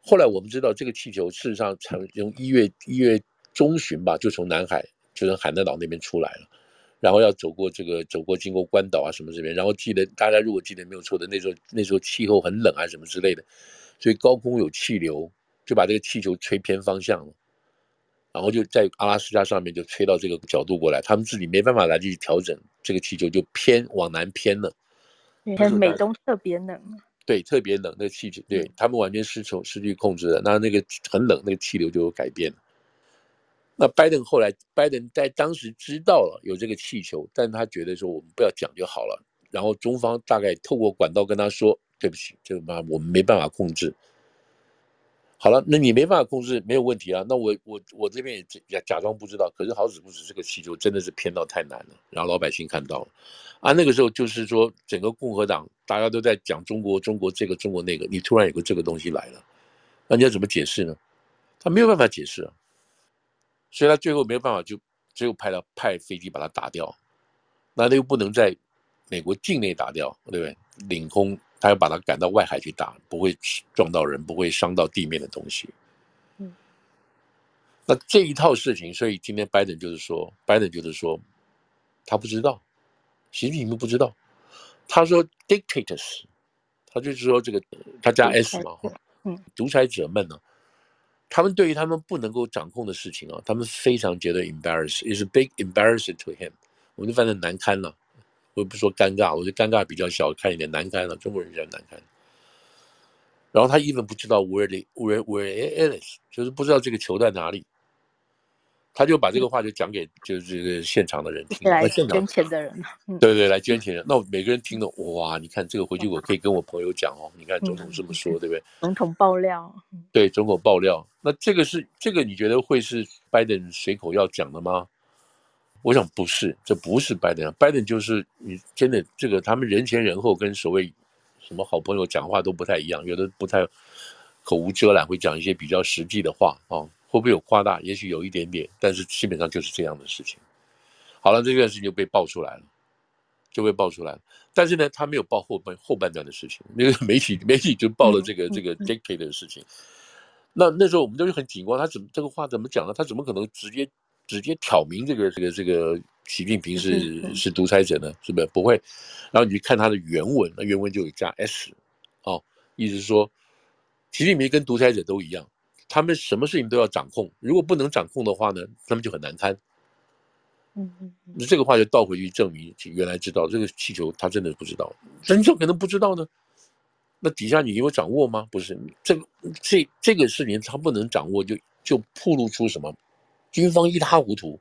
后来我们知道，这个气球事实上从从一月一月中旬吧，就从南海，就从海南岛那边出来了，然后要走过这个，走过经过关岛啊什么这边，然后记得大家如果记得没有错的，那时候那时候气候很冷啊什么之类的，所以高空有气流，就把这个气球吹偏方向了，然后就在阿拉斯加上面就吹到这个角度过来，他们自己没办法来去调整，这个气球就偏往南偏了，你看美东特别冷。对，特别冷，那个气球，对他们完全失从失去控制了。那那个很冷，那个气流就有改变了。那拜登后来，拜登在当时知道了有这个气球，但他觉得说我们不要讲就好了。然后中方大概透过管道跟他说：“对不起，这个嘛，我们没办法控制。”好了，那你没办法控制，没有问题啊。那我我我这边也假假装不知道。可是好死不死，这个气球真的是偏到太难了，然后老百姓看到了。啊，那个时候就是说，整个共和党大家都在讲中国，中国这个，中国那个，你突然有个这个东西来了，那你要怎么解释呢？他没有办法解释啊，所以他最后没有办法，就只有派了派飞机把它打掉。那他又不能在美国境内打掉，对不对？领空。他要把它赶到外海去打，不会撞到人，不会伤到地面的东西。嗯，那这一套事情，所以今天拜登就是说，拜登就是说，他不知道，习近平不知道。他说，dictators，他就是说这个他加 s 嘛，嗯，独裁者们呢，他们对于他们不能够掌控的事情啊，他们非常觉得 embarrassed，is big embarrassment to him，我们就反正难堪了。我不说尴尬，我就尴尬比较小看一点，难堪了。中国人比较难堪。然后他 even 不知道 where the where where it is，就是不知道这个球在哪里。他就把这个话就讲给就是这个现场的人听，来捐钱的人。对对，来捐钱的。那每个人听了，哇！你看这个回去我可以跟我朋友讲哦。你看总统这么说，对不对？总统爆料。对，总统爆料。那这个是这个，你觉得会是拜登随口要讲的吗？我想不是，这不是拜登，拜登就是你真的这个，他们人前人后跟所谓什么好朋友讲话都不太一样，有的不太口无遮拦，会讲一些比较实际的话啊，会不会有夸大？也许有一点点，但是基本上就是这样的事情。好了，这件事情就被爆出来了，就被爆出来了。但是呢，他没有报后半后半段的事情，那 个媒体媒体就报了这个这个 dictator 的事情。那那时候我们都是很紧张，他怎么这个话怎么讲呢？他怎么可能直接？直接挑明这个这个这个习近平是是独裁者呢？是不是不会？然后你去看他的原文，那原文就有加 s，哦，意思是说，习近平跟独裁者都一样，他们什么事情都要掌控，如果不能掌控的话呢，他们就很难堪。嗯嗯，那这个话就倒回去证明，原来知道这个气球他真的不知道，真正可能不知道呢？那底下你有掌握吗？不是，这个这这个事情他不能掌握，就就暴露出什么？军方一塌糊涂。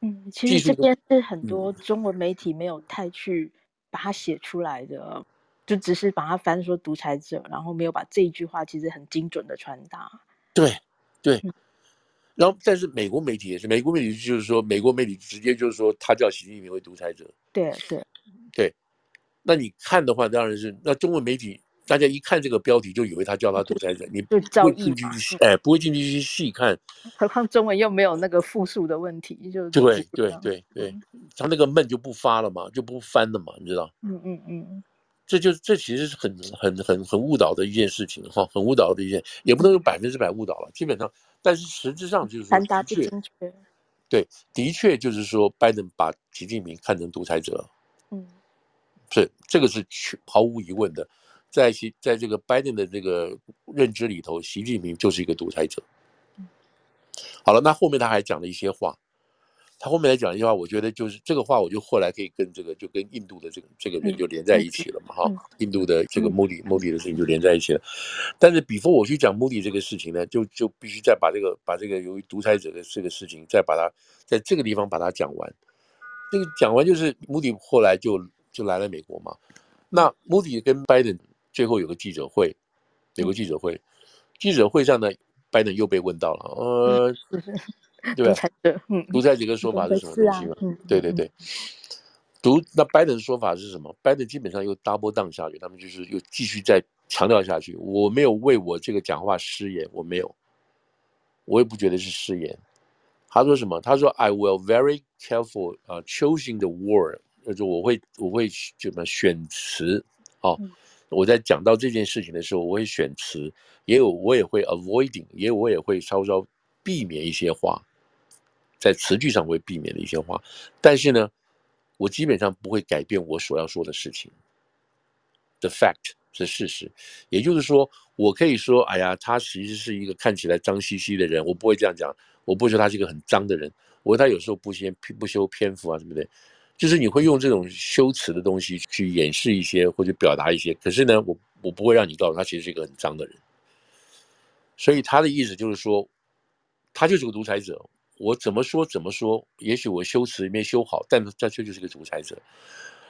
嗯，其实这边是很多中文媒体没有太去把它写出来的，嗯、就只是把它翻说独裁者，然后没有把这一句话其实很精准的传达。对对，嗯、然后但是美国媒体也是，美国媒体就是说，美国媒体直接就是说他叫习近平为独裁者。对对对，那你看的话，当然是那中文媒体。大家一看这个标题，就以为他叫他独裁者，你不会进去哎，不会进去去细看。何况中文又没有那个复数的问题，就对对对对，他那个闷就不发了嘛，就不翻了嘛，你知道？嗯嗯嗯，这就这其实是很很很很误导的一件事情哈，很误导的一件，也不能说百分之百误导了，基本上，但是实质上就是说，传达不精确。对，的确就是说，拜登把习近平看成独裁者，嗯，是这个是毫无疑问的。在习在这个拜登的这个认知里头，习近平就是一个独裁者。好了，那后面他还讲了一些话。他后面来讲一句话，我觉得就是这个话，我就后来可以跟这个就跟印度的这个这个人就连在一起了嘛，哈，印度的这个莫迪莫迪的事情就连在一起了。但是，before 我去讲莫迪这个事情呢，就就必须再把这个把这个由于独裁者的这个事情，再把它在这个地方把它讲完。这个讲完就是莫迪后来就就来了美国嘛。那莫迪跟拜登最后有个记者会，有个记者会，记者会上呢，拜登又被问到了，呃。对吧？独裁者的说法是什么东西嘛？对对对，独那拜登的说法是什么？拜登基本上又 double down 下去，他们就是又继续再强调下去。我没有为我这个讲话失言，我没有，我也不觉得是失言。他说什么？他说 I will very careful 啊、uh,，choosing the word，就是我会我会怎么选词哦。我在讲到这件事情的时候，我会选词，也有我也会 avoiding，也有我也会稍稍避免一些话。在词句上会避免的一些话，但是呢，我基本上不会改变我所要说的事情。The fact 是事实，也就是说，我可以说，哎呀，他其实是一个看起来脏兮兮的人，我不会这样讲，我不会说他是一个很脏的人，我他有时候不修不修篇幅啊，对不对？就是你会用这种修辞的东西去掩饰一些或者表达一些，可是呢，我我不会让你告诉他其实是一个很脏的人。所以他的意思就是说，他就是个独裁者。我怎么说怎么说，也许我修辞没修好，但但却就是个独裁者。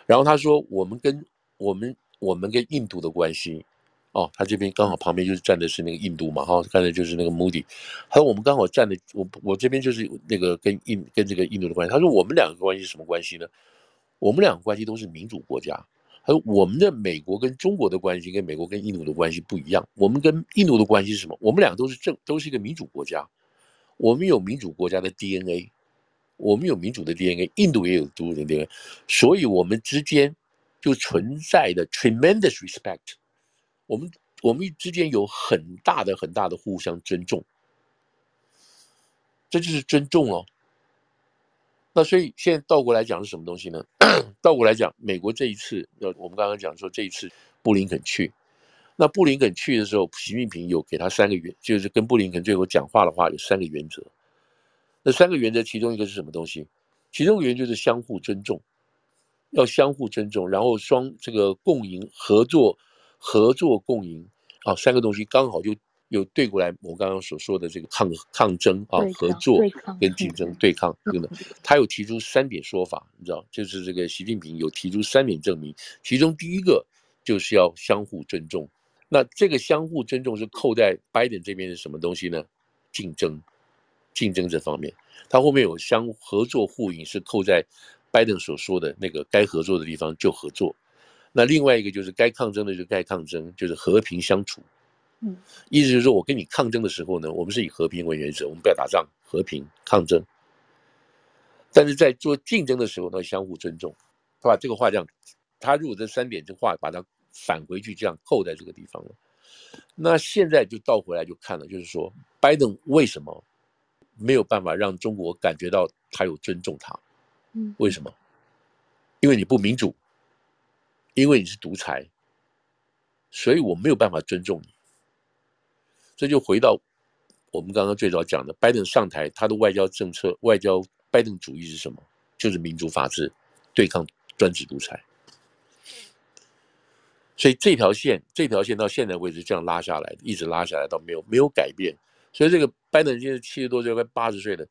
然后他说，我们跟我们我们跟印度的关系，哦，他这边刚好旁边就是站的是那个印度嘛，哈、哦，刚才就是那个穆迪。他说我们刚好站的，我我这边就是那个跟印跟这个印度的关系。他说我们两个关系是什么关系呢？我们两个关系都是民主国家。他说我们的美国跟中国的关系跟美国跟印度的关系不一样。我们跟印度的关系是什么？我们两个都是正都是一个民主国家。我们有民主国家的 DNA，我们有民主的 DNA，印度也有独立的 DNA，所以我们之间就存在的 tremendous respect，我们我们之间有很大的很大的互相尊重，这就是尊重哦。那所以现在倒过来讲是什么东西呢？倒过来讲，美国这一次，要我们刚刚讲说这一次布林肯去。那布林肯去的时候，习近平有给他三个原，就是跟布林肯最后讲话的话有三个原则。那三个原则其中一个是什么东西？其中一个原则就是相互尊重，要相互尊重，然后双这个共赢合作，合作共赢啊，三个东西刚好就有对过来。我刚刚所说的这个抗抗争啊，合作跟竞争对抗等等，他有提出三点说法，你知道，就是这个习近平有提出三点证明，其中第一个就是要相互尊重。那这个相互尊重是扣在拜登这边是什么东西呢？竞争，竞争这方面，他后面有相合作互赢是扣在拜登所说的那个该合作的地方就合作。那另外一个就是该抗争的就该抗争，就是和平相处。嗯，意思就是说我跟你抗争的时候呢，我们是以和平为原则，我们不要打仗，和平抗争。但是在做竞争的时候呢，相互尊重。他把这个话这样，他如果这三点这话把它。返回去这样扣在这个地方了，那现在就倒回来就看了，就是说拜登为什么没有办法让中国感觉到他有尊重他？嗯，为什么？因为你不民主，因为你是独裁，所以我没有办法尊重你。这就回到我们刚刚最早讲的，拜登上台，他的外交政策、外交拜登主义是什么？就是民主法治，对抗专制独裁。所以这条线，这条线到现在为止这样拉下来，一直拉下来到没有没有改变。所以这个拜登现在七十多岁，快八十岁了，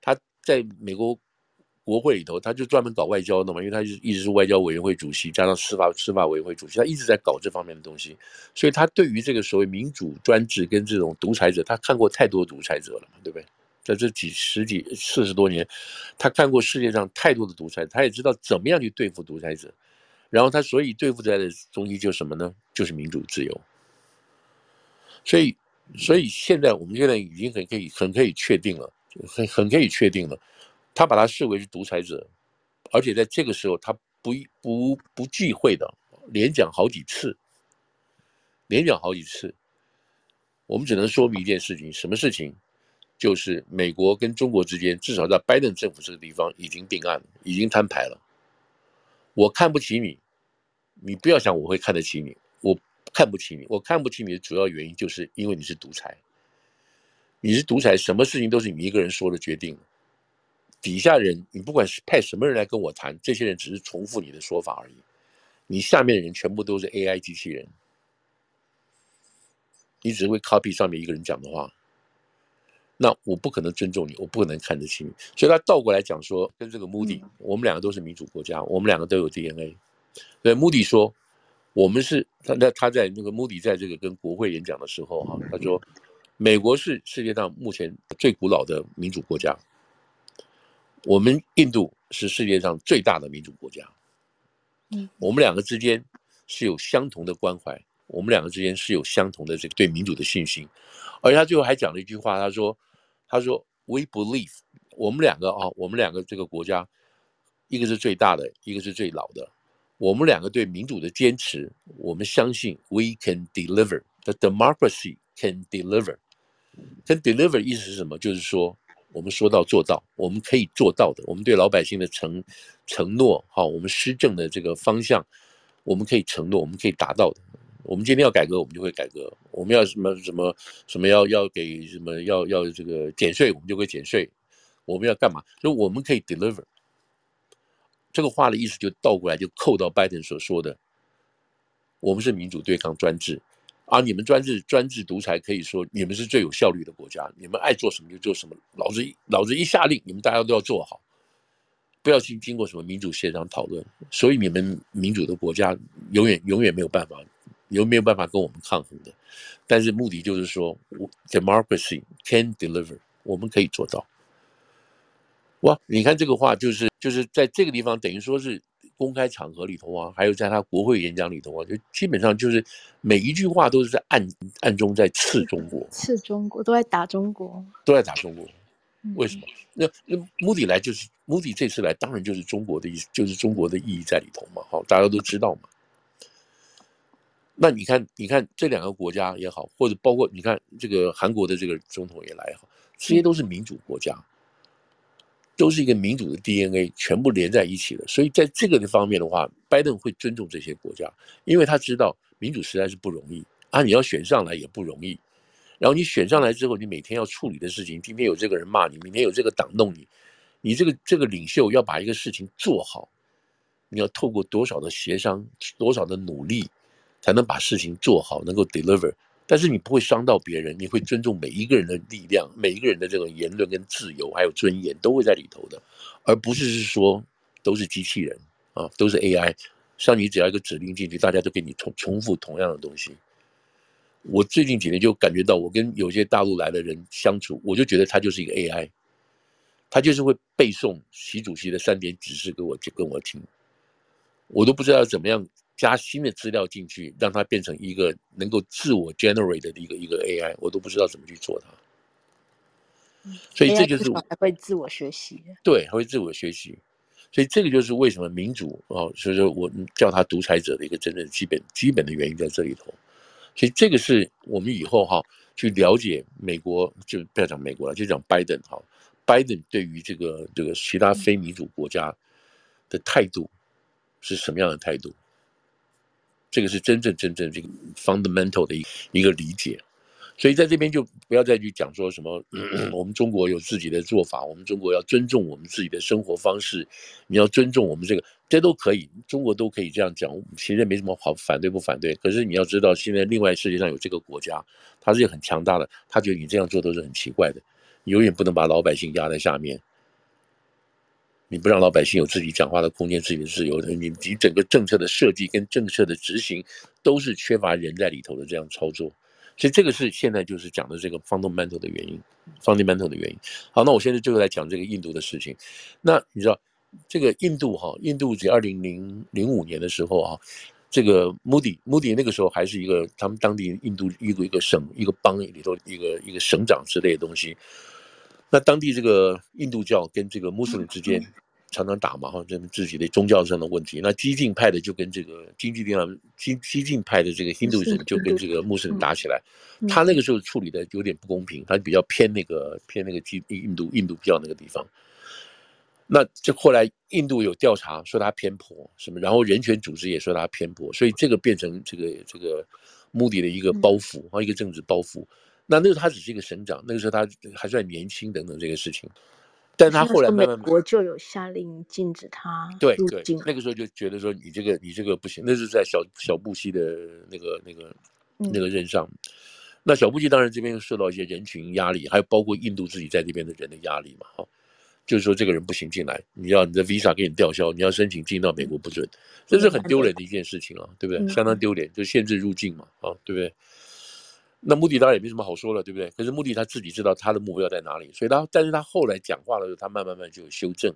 他在美国国会里头，他就专门搞外交的嘛，因为他一一直是外交委员会主席，加上司法司法委员会主席，他一直在搞这方面的东西。所以他对于这个所谓民主专制跟这种独裁者，他看过太多独裁者了嘛，对不对？在这几十几四十多年，他看过世界上太多的独裁，他也知道怎么样去对付独裁者。然后他所以对付在的东西就是什么呢？就是民主自由。所以，所以现在我们现在已经很可以很可以确定了，很很可以确定了，他把他视为是独裁者，而且在这个时候他不不不忌讳的，连讲好几次，连讲好几次。我们只能说明一件事情，什么事情？就是美国跟中国之间，至少在拜登政府这个地方已经定案了，已经摊牌了。我看不起你。你不要想我会看得起你，我看不起你，我看不起你的主要原因就是因为你是独裁，你是独裁，什么事情都是你一个人说了决定，底下人你不管是派什么人来跟我谈，这些人只是重复你的说法而已，你下面的人全部都是 AI 机器人，你只会 copy 上面一个人讲的话。那我不可能尊重你，我不可能看得起你，所以他倒过来讲说，跟这个 Moody，我们两个都是民主国家，我们两个都有 DNA。对，Moody 说，我们是他那他在那个 Moody 在这个跟国会演讲的时候哈，他说，美国是世界上目前最古老的民主国家，我们印度是世界上最大的民主国家，嗯，我们两个之间是有相同的关怀，我们两个之间是有相同的这个对民主的信心。而且他最后还讲了一句话，他说：“他说，We believe，我们两个啊，我们两个这个国家，一个是最大的，一个是最老的。我们两个对民主的坚持，我们相信 We can deliver，the democracy can deliver。can deliver 意思是什么？就是说，我们说到做到，我们可以做到的。我们对老百姓的承承诺，好，我们施政的这个方向，我们可以承诺，我们可以达到的。”我们今天要改革，我们就会改革；我们要什么什么什么要要给什么要要这个减税，我们就会减税；我们要干嘛，就我们可以 deliver。这个话的意思就倒过来，就扣到拜登所说的：我们是民主对抗专制，而你们专制专制独裁，可以说你们是最有效率的国家，你们爱做什么就做什么，老子老子一下令，你们大家都要做好。不要去经过什么民主协商讨论，所以你们民主的国家永远永远没有办法，有没有办法跟我们抗衡的？但是目的就是说，democracy can deliver，我们可以做到。哇，你看这个话，就是就是在这个地方，等于说是公开场合里头啊，还有在他国会演讲里头啊，就基本上就是每一句话都是在暗暗中在刺中国，刺中国，都在打中国，都在打中国。为什么？那那 Moody 来就是 Moody 这次来，当然就是中国的意思，就是中国的意义在里头嘛。好，大家都知道嘛。那你看，你看这两个国家也好，或者包括你看这个韩国的这个总统也来也好，这些都是民主国家，都是一个民主的 DNA，全部连在一起的。所以在这个的方面的话，拜登会尊重这些国家，因为他知道民主实在是不容易啊，你要选上来也不容易。然后你选上来之后，你每天要处理的事情，今天有这个人骂你，明天有这个党弄你，你这个这个领袖要把一个事情做好，你要透过多少的协商，多少的努力，才能把事情做好，能够 deliver。但是你不会伤到别人，你会尊重每一个人的力量，每一个人的这个言论跟自由还有尊严都会在里头的，而不是是说都是机器人啊，都是 AI，像你只要一个指令进去，大家都给你重重复同样的东西。我最近几年就感觉到，我跟有些大陆来的人相处，我就觉得他就是一个 AI，他就是会背诵习主席的三点指示给我就跟我听，我都不知道怎么样加新的资料进去，让它变成一个能够自我 generate 的一个一个 AI，我都不知道怎么去做它。所以这就是还会自我学习，对，还会自我学习，所以这个就是为什么民主哦，所以说我叫他独裁者的一个真正基本基本的原因在这里头。所以这个是我们以后哈去了解美国，就不要讲美国了，就讲拜登哈。拜登对于这个这个其他非民主国家的态度是什么样的态度？这个是真正真正这个 fundamental 的一一个理解。所以在这边就不要再去讲说什么，我们中国有自己的做法，我们中国要尊重我们自己的生活方式，你要尊重我们这个，这都可以，中国都可以这样讲，其实没什么好反对不反对。可是你要知道，现在另外世界上有这个国家，它是很强大的，他觉得你这样做都是很奇怪的，你永远不能把老百姓压在下面，你不让老百姓有自己讲话的空间、自己的自由，你你整个政策的设计跟政策的执行都是缺乏人在里头的这样操作。所以这个是现在就是讲的这个 fundamental 的原因，fundamental 的原因。好，那我现在就来讲这个印度的事情。那你知道这个印度哈，印度在二零零零五年的时候啊，这个 Moody Moody 那个时候还是一个他们当地印度一个一个省一个邦里头一个一个省长之类的东西。那当地这个印度教跟这个穆斯林之间。常常打嘛哈，这自己的宗教上的问题。那激进派的就跟这个经济地方激激进派的这个印度人就跟这个穆斯林打起来。他那个时候处理的有点不公平，他比较偏那个偏那个基印度印度教那个地方。那这后来印度有调查说他偏颇什么，然后人权组织也说他偏颇，所以这个变成这个这个穆迪的一个包袱啊，一个政治包袱。那那时候他只是一个省长，那个时候他还算年轻等等这个事情，但他后来慢慢美国就有下令禁止他对对，那个时候就觉得说你这个你这个不行，那是在小小布希的那个那个那个任上，那小布希当然这边受到一些人群压力，还有包括印度自己在这边的人的压力嘛，哈，就是说这个人不行进来，你要你的 visa 给你吊销，你要申请进到美国不准，这是很丢人的一件事情啊，对不对？相当丢脸，就限制入境嘛，啊，对不对？那穆迪当然也没什么好说了，对不对？可是穆迪他自己知道他的目标在哪里，所以他，但是他后来讲话的时候，他慢慢慢就修正，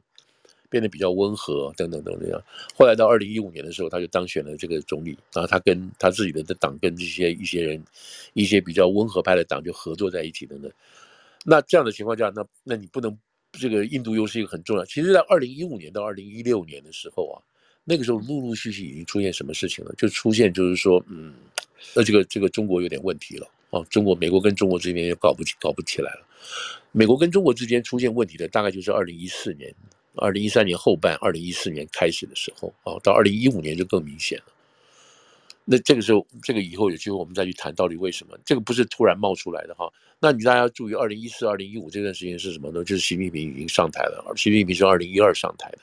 变得比较温和，等等等等。后来到二零一五年的时候，他就当选了这个总理，然后他跟他自己的党跟这些一些人，一些比较温和派的党就合作在一起等等。那这样的情况下，那那你不能这个印度又是一个很重要。其实，在二零一五年到二零一六年的时候啊，那个时候陆陆续续已经出现什么事情了？就出现就是说，嗯，那这个这个中国有点问题了。哦，中国、美国跟中国之间又搞不起、搞不起来了。美国跟中国之间出现问题的大概就是二零一四年、二零一三年后半、二零一四年开始的时候。哦，到二零一五年就更明显了。那这个时候，这个以后有机会我们再去谈到底为什么这个不是突然冒出来的哈。那你大家要注意，二零一四、二零一五这段时间是什么呢？就是习近平已经上台了，而习近平是二零一二上台的，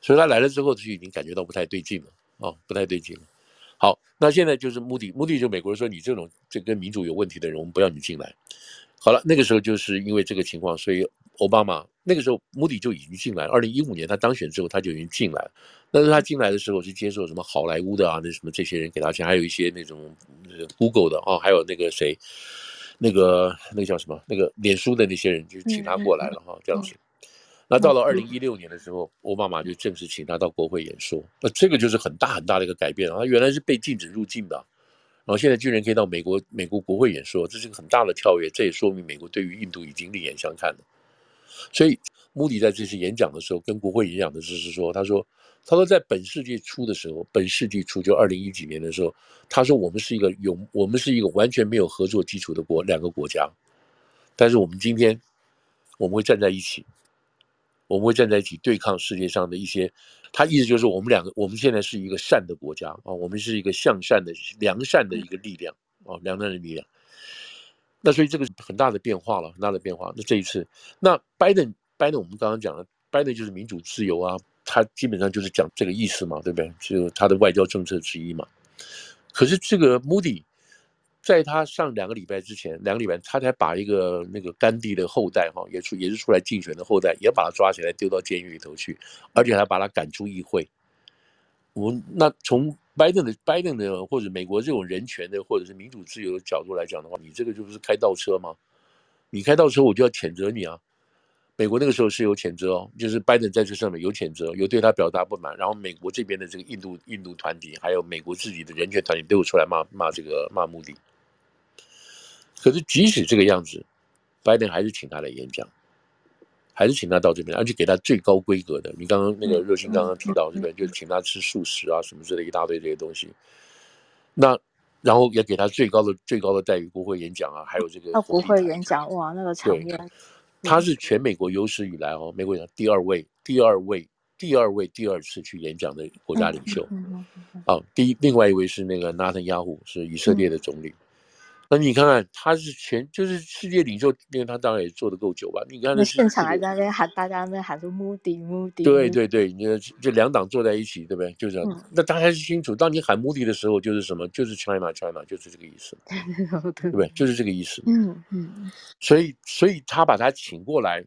所以他来了之后就已经感觉到不太对劲了。哦，不太对劲了。好，那现在就是目的，目的就美国人说你这种这跟民主有问题的人，我们不要你进来。好了，那个时候就是因为这个情况，所以奥巴马那个时候目的就已经进来。二零一五年他当选之后，他就已经进来了。但是他进来的时候是接受什么好莱坞的啊，那什么这些人给他钱，还有一些那种 Google 的啊，还有那个谁，那个那个叫什么，那个脸书的那些人就请他过来了哈，这样子。那到了二零一六年的时候，奥巴马就正式请他到国会演说。那这个就是很大很大的一个改变啊！他原来是被禁止入境的，然后现在居然可以到美国美国国会演说，这是个很大的跳跃。这也说明美国对于印度已经另眼相看了。所以穆迪在这次演讲的时候，跟国会演讲的就是说，他说，他说在本世纪初的时候，本世纪初就二零一几年的时候，他说我们是一个有我们是一个完全没有合作基础的国两个国家，但是我们今天我们会站在一起。我们会站在一起对抗世界上的一些，他意思就是我们两个，我们现在是一个善的国家啊，我们是一个向善的良善的一个力量啊，良善的力量。那所以这个是很大的变化了，很大的变化。那这一次，那拜登，拜登我们刚刚讲了，拜登就是民主自由啊，他基本上就是讲这个意思嘛，对不对？就他的外交政策之一嘛。可是这个穆迪。在他上两个礼拜之前，两个礼拜他才把一个那个甘地的后代哈，也出也是出来竞选的后代，也把他抓起来丢到监狱里头去，而且还把他赶出议会。我那从拜登的拜登的或者美国这种人权的或者是民主自由的角度来讲的话，你这个就不是开倒车吗？你开倒车，我就要谴责你啊！美国那个时候是有谴责哦，就是拜登在这上面有谴责，有对他表达不满，然后美国这边的这个印度印度团体，还有美国自己的人权团体都有出来骂骂这个骂穆迪。可是，即使这个样子，拜登还是请他来演讲，还是请他到这边，而且给他最高规格的。你刚刚那个热心刚刚提到这边，就是请他吃素食啊什么之类一大堆这些东西。那然后也给他最高的最高的待遇，国会演讲啊，还有这个。那国会演讲哇，那个场面。他是全美国有史以来哦，美国讲第二位、第二位、第二位、第二次去演讲的国家领袖。啊，第一，另外一位是那个纳坦雅虎，是以色列的总理。那你看看，他是全就是世界领袖，因为他当然也做的够久吧？你看那现场还在那边喊，大家在那喊说穆迪穆迪。对对对，你看这两党坐在一起，对不对？就这样。嗯、那大家是清楚，当你喊穆迪的时候，就是什么？就是 China China，就是这个意思，对不对？就是这个意思。嗯嗯。所以，所以他把他请过来，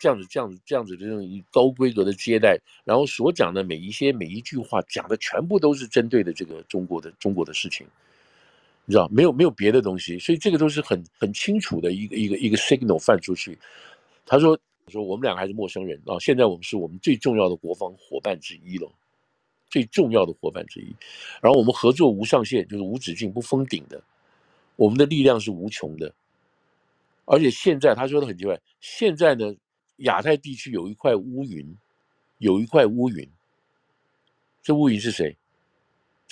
这样子，这样子，这样子的这种高规格的接待，然后所讲的每一些每一句话讲的全部都是针对的这个中国的中国的事情。你知道没有没有别的东西，所以这个都是很很清楚的一个一个一个 signal 放出去。他说说我们两个还是陌生人啊，现在我们是我们最重要的国防伙伴之一了，最重要的伙伴之一。然后我们合作无上限，就是无止境不封顶的，我们的力量是无穷的。而且现在他说的很奇怪，现在呢，亚太地区有一块乌云，有一块乌云，这乌云是谁？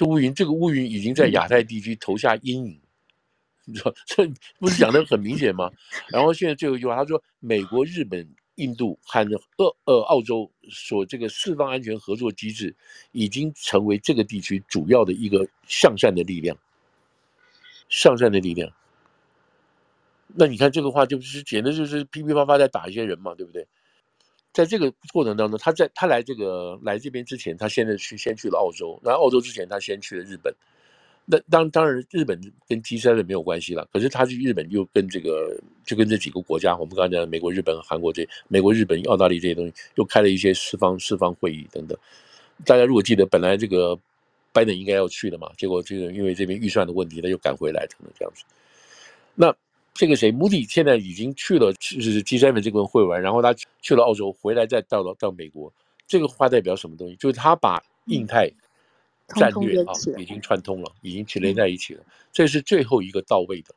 这乌云，这个乌云已经在亚太地区投下阴影，你知道 这不是讲的很明显吗？然后现在最后一句话，他说：“美国、日本、印度和呃呃澳洲所这个四方安全合作机制，已经成为这个地区主要的一个向善的力量，向善的力量。那你看这个话，就是简直就是噼噼啪啪在打一些人嘛，对不对？在这个过程当中，他在他来这个来这边之前，他现在去先去了澳洲，然后澳洲之前他先去了日本。那当当然，日本跟 G7 没有关系了。可是他去日本又跟这个，就跟这几个国家，我们刚才讲的美国、日本、韩国这美国、日本、澳大利亚这些东西，又开了一些四方四方会议等等。大家如果记得，本来这个拜登应该要去的嘛，结果这个因为这边预算的问题，他又赶回来，成了这样子。那这个谁，穆迪现在已经去了，就是 G7 这个会玩，然后他去了澳洲，回来再到了到美国。这个话代表什么东西？就是他把印太。战略啊，已经串通了，已经连连在一起了。这是最后一个到位的，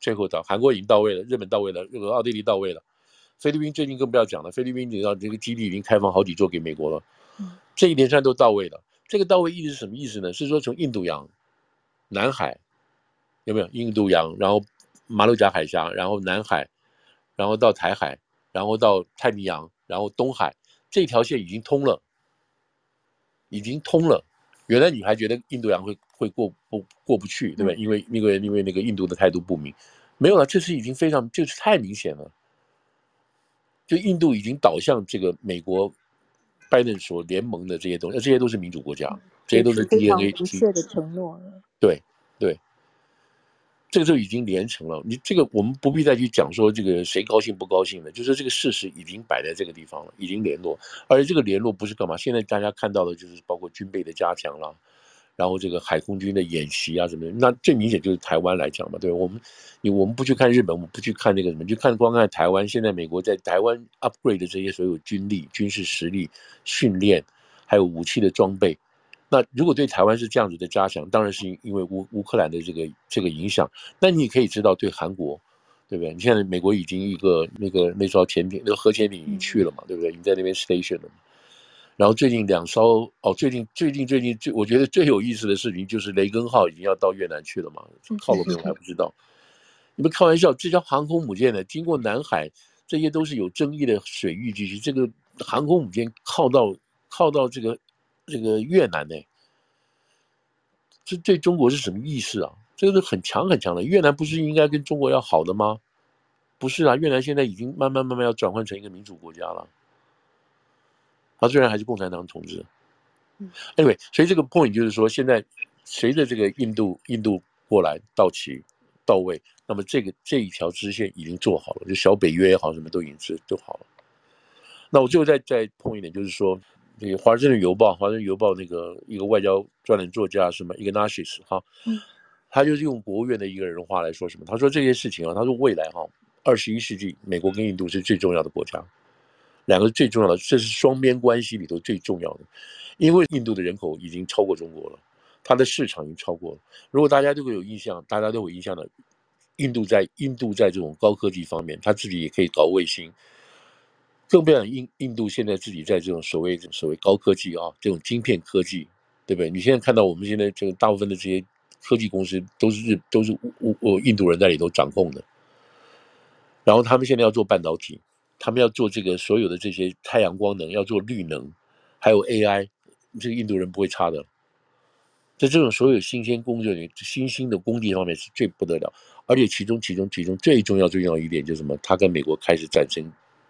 最后到韩国已经到位了，日本到位了，这个奥地利到位了，菲律宾最近更不要讲了，菲律宾你知道这个基地已经开放好几座给美国了，这一连串都到位了。这个到位意思是什么意思呢？是说从印度洋、南海有没有？印度洋，然后马六甲海峡，然后南海，然后到台海，然后到太平洋，然后东海，这条线已经通了，已经通了。原来你还觉得印度洋会会过不过不去，对吧？因为因为因为那个印度的态度不明，没有了，这次已经非常就是太明显了，就印度已经倒向这个美国拜登所联盟的这些东西，这些都是民主国家，这些都是 DNA 不懈的承诺了，对对。这个就已经连成了，你这个我们不必再去讲说这个谁高兴不高兴的，就是这个事实已经摆在这个地方了，已经联络，而且这个联络不是干嘛？现在大家看到的就是包括军备的加强了，然后这个海空军的演习啊什么的，那最明显就是台湾来讲嘛，对？我们你我们不去看日本，我们不去看那个什么，就看光看台湾，现在美国在台湾 upgrade 的这些所有军力、军事实力、训练，还有武器的装备。那如果对台湾是这样子的加强，当然是因为乌乌克兰的这个这个影响。那你也可以知道，对韩国，对不对？你现在美国已经一个那个那艘潜艇，那个核潜艇已经去了嘛，对不对？已经在那边 station 了嘛。然后最近两艘哦，最近最近最近最，我觉得最有意思的事情就是雷根号已经要到越南去了嘛，靠了没有还不知道。你们开玩笑，这条航空母舰呢，经过南海，这些都是有争议的水域地区，这个航空母舰靠到靠到这个。这个越南呢，这对中国是什么意思啊？这个是很强很强的。越南不是应该跟中国要好的吗？不是啊，越南现在已经慢慢慢慢要转换成一个民主国家了。他虽然还是共产党统治。Anyway，所以这个 point 就是说，现在随着这个印度印度过来到齐到位，那么这个这一条支线已经做好了，就小北约也好，什么都已经是做好了。那我最后再再 point 一点，就是说。那个《华盛顿邮报》，《华盛顿邮报》那个一个外交专栏作家什么一个 Ignatius 哈，他就是用国务院的一个人话来说什么？他说这些事情啊，他说未来哈，二十一世纪美国跟印度是最重要的国家，两个最重要的，这是双边关系里头最重要的，因为印度的人口已经超过中国了，它的市场已经超过了。如果大家都会有印象，大家都有印象的，印度在印度在这种高科技方面，他自己也可以搞卫星。更不要讲印印度现在自己在这种所谓所谓高科技啊，这种晶片科技，对不对？你现在看到我们现在这个大部分的这些科技公司都是日都是我我印度人在里头掌控的，然后他们现在要做半导体，他们要做这个所有的这些太阳光能，要做绿能，还有 AI，这个印度人不会差的。在这种所有新鲜工作里，新兴的工地方面是最不得了，而且其中其中其中最重要最重要一点就是什么？他跟美国开始战争。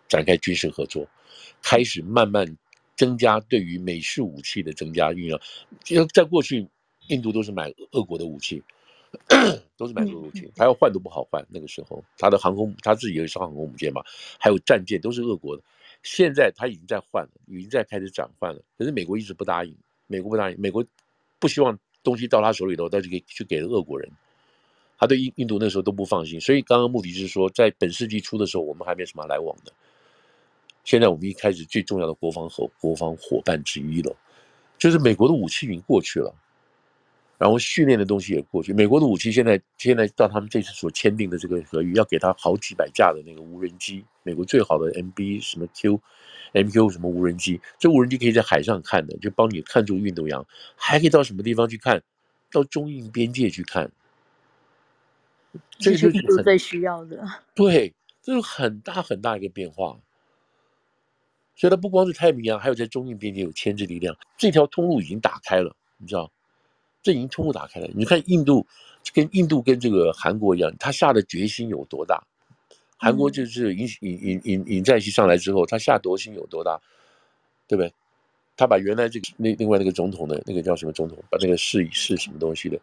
展开军事合作，开始慢慢增加对于美式武器的增加运用。因为在过去，印度都是买俄国的武器，都是买俄国武器，他要换都不好换。那个时候，他的航空他自己有一艘航空母舰嘛，还有战舰都是俄国的。现在他已经在换了，已经在开始转换了。可是美国一直不答应，美国不答应，美国不希望东西到他手里头，他就给去给了俄国人。他对印印度那时候都不放心，所以刚刚目的是说，在本世纪初的时候，我们还没什么来往的。现在我们一开始最重要的国防和国防伙伴之一了，就是美国的武器已经过去了，然后训练的东西也过去。美国的武器现在现在到他们这次所签订的这个合约，要给他好几百架的那个无人机，美国最好的 MB 什么 Q，MQ 什么无人机，这无人机可以在海上看的，就帮你看住运动洋，还可以到什么地方去看？到中印边界去看。这就是印度最需要的。对，这是很大很大一个变化。所以它不光是太平洋，还有在中印边界有牵制力量，这条通路已经打开了，你知道，这已经通路打开了。你看印度跟印度跟这个韩国一样，他下的决心有多大？韩国就是尹尹尹尹尹在熙上来之后，他下决心有多大，对不对？他把原来这个那另外那个总统的那个叫什么总统，把那个是是什么东西的，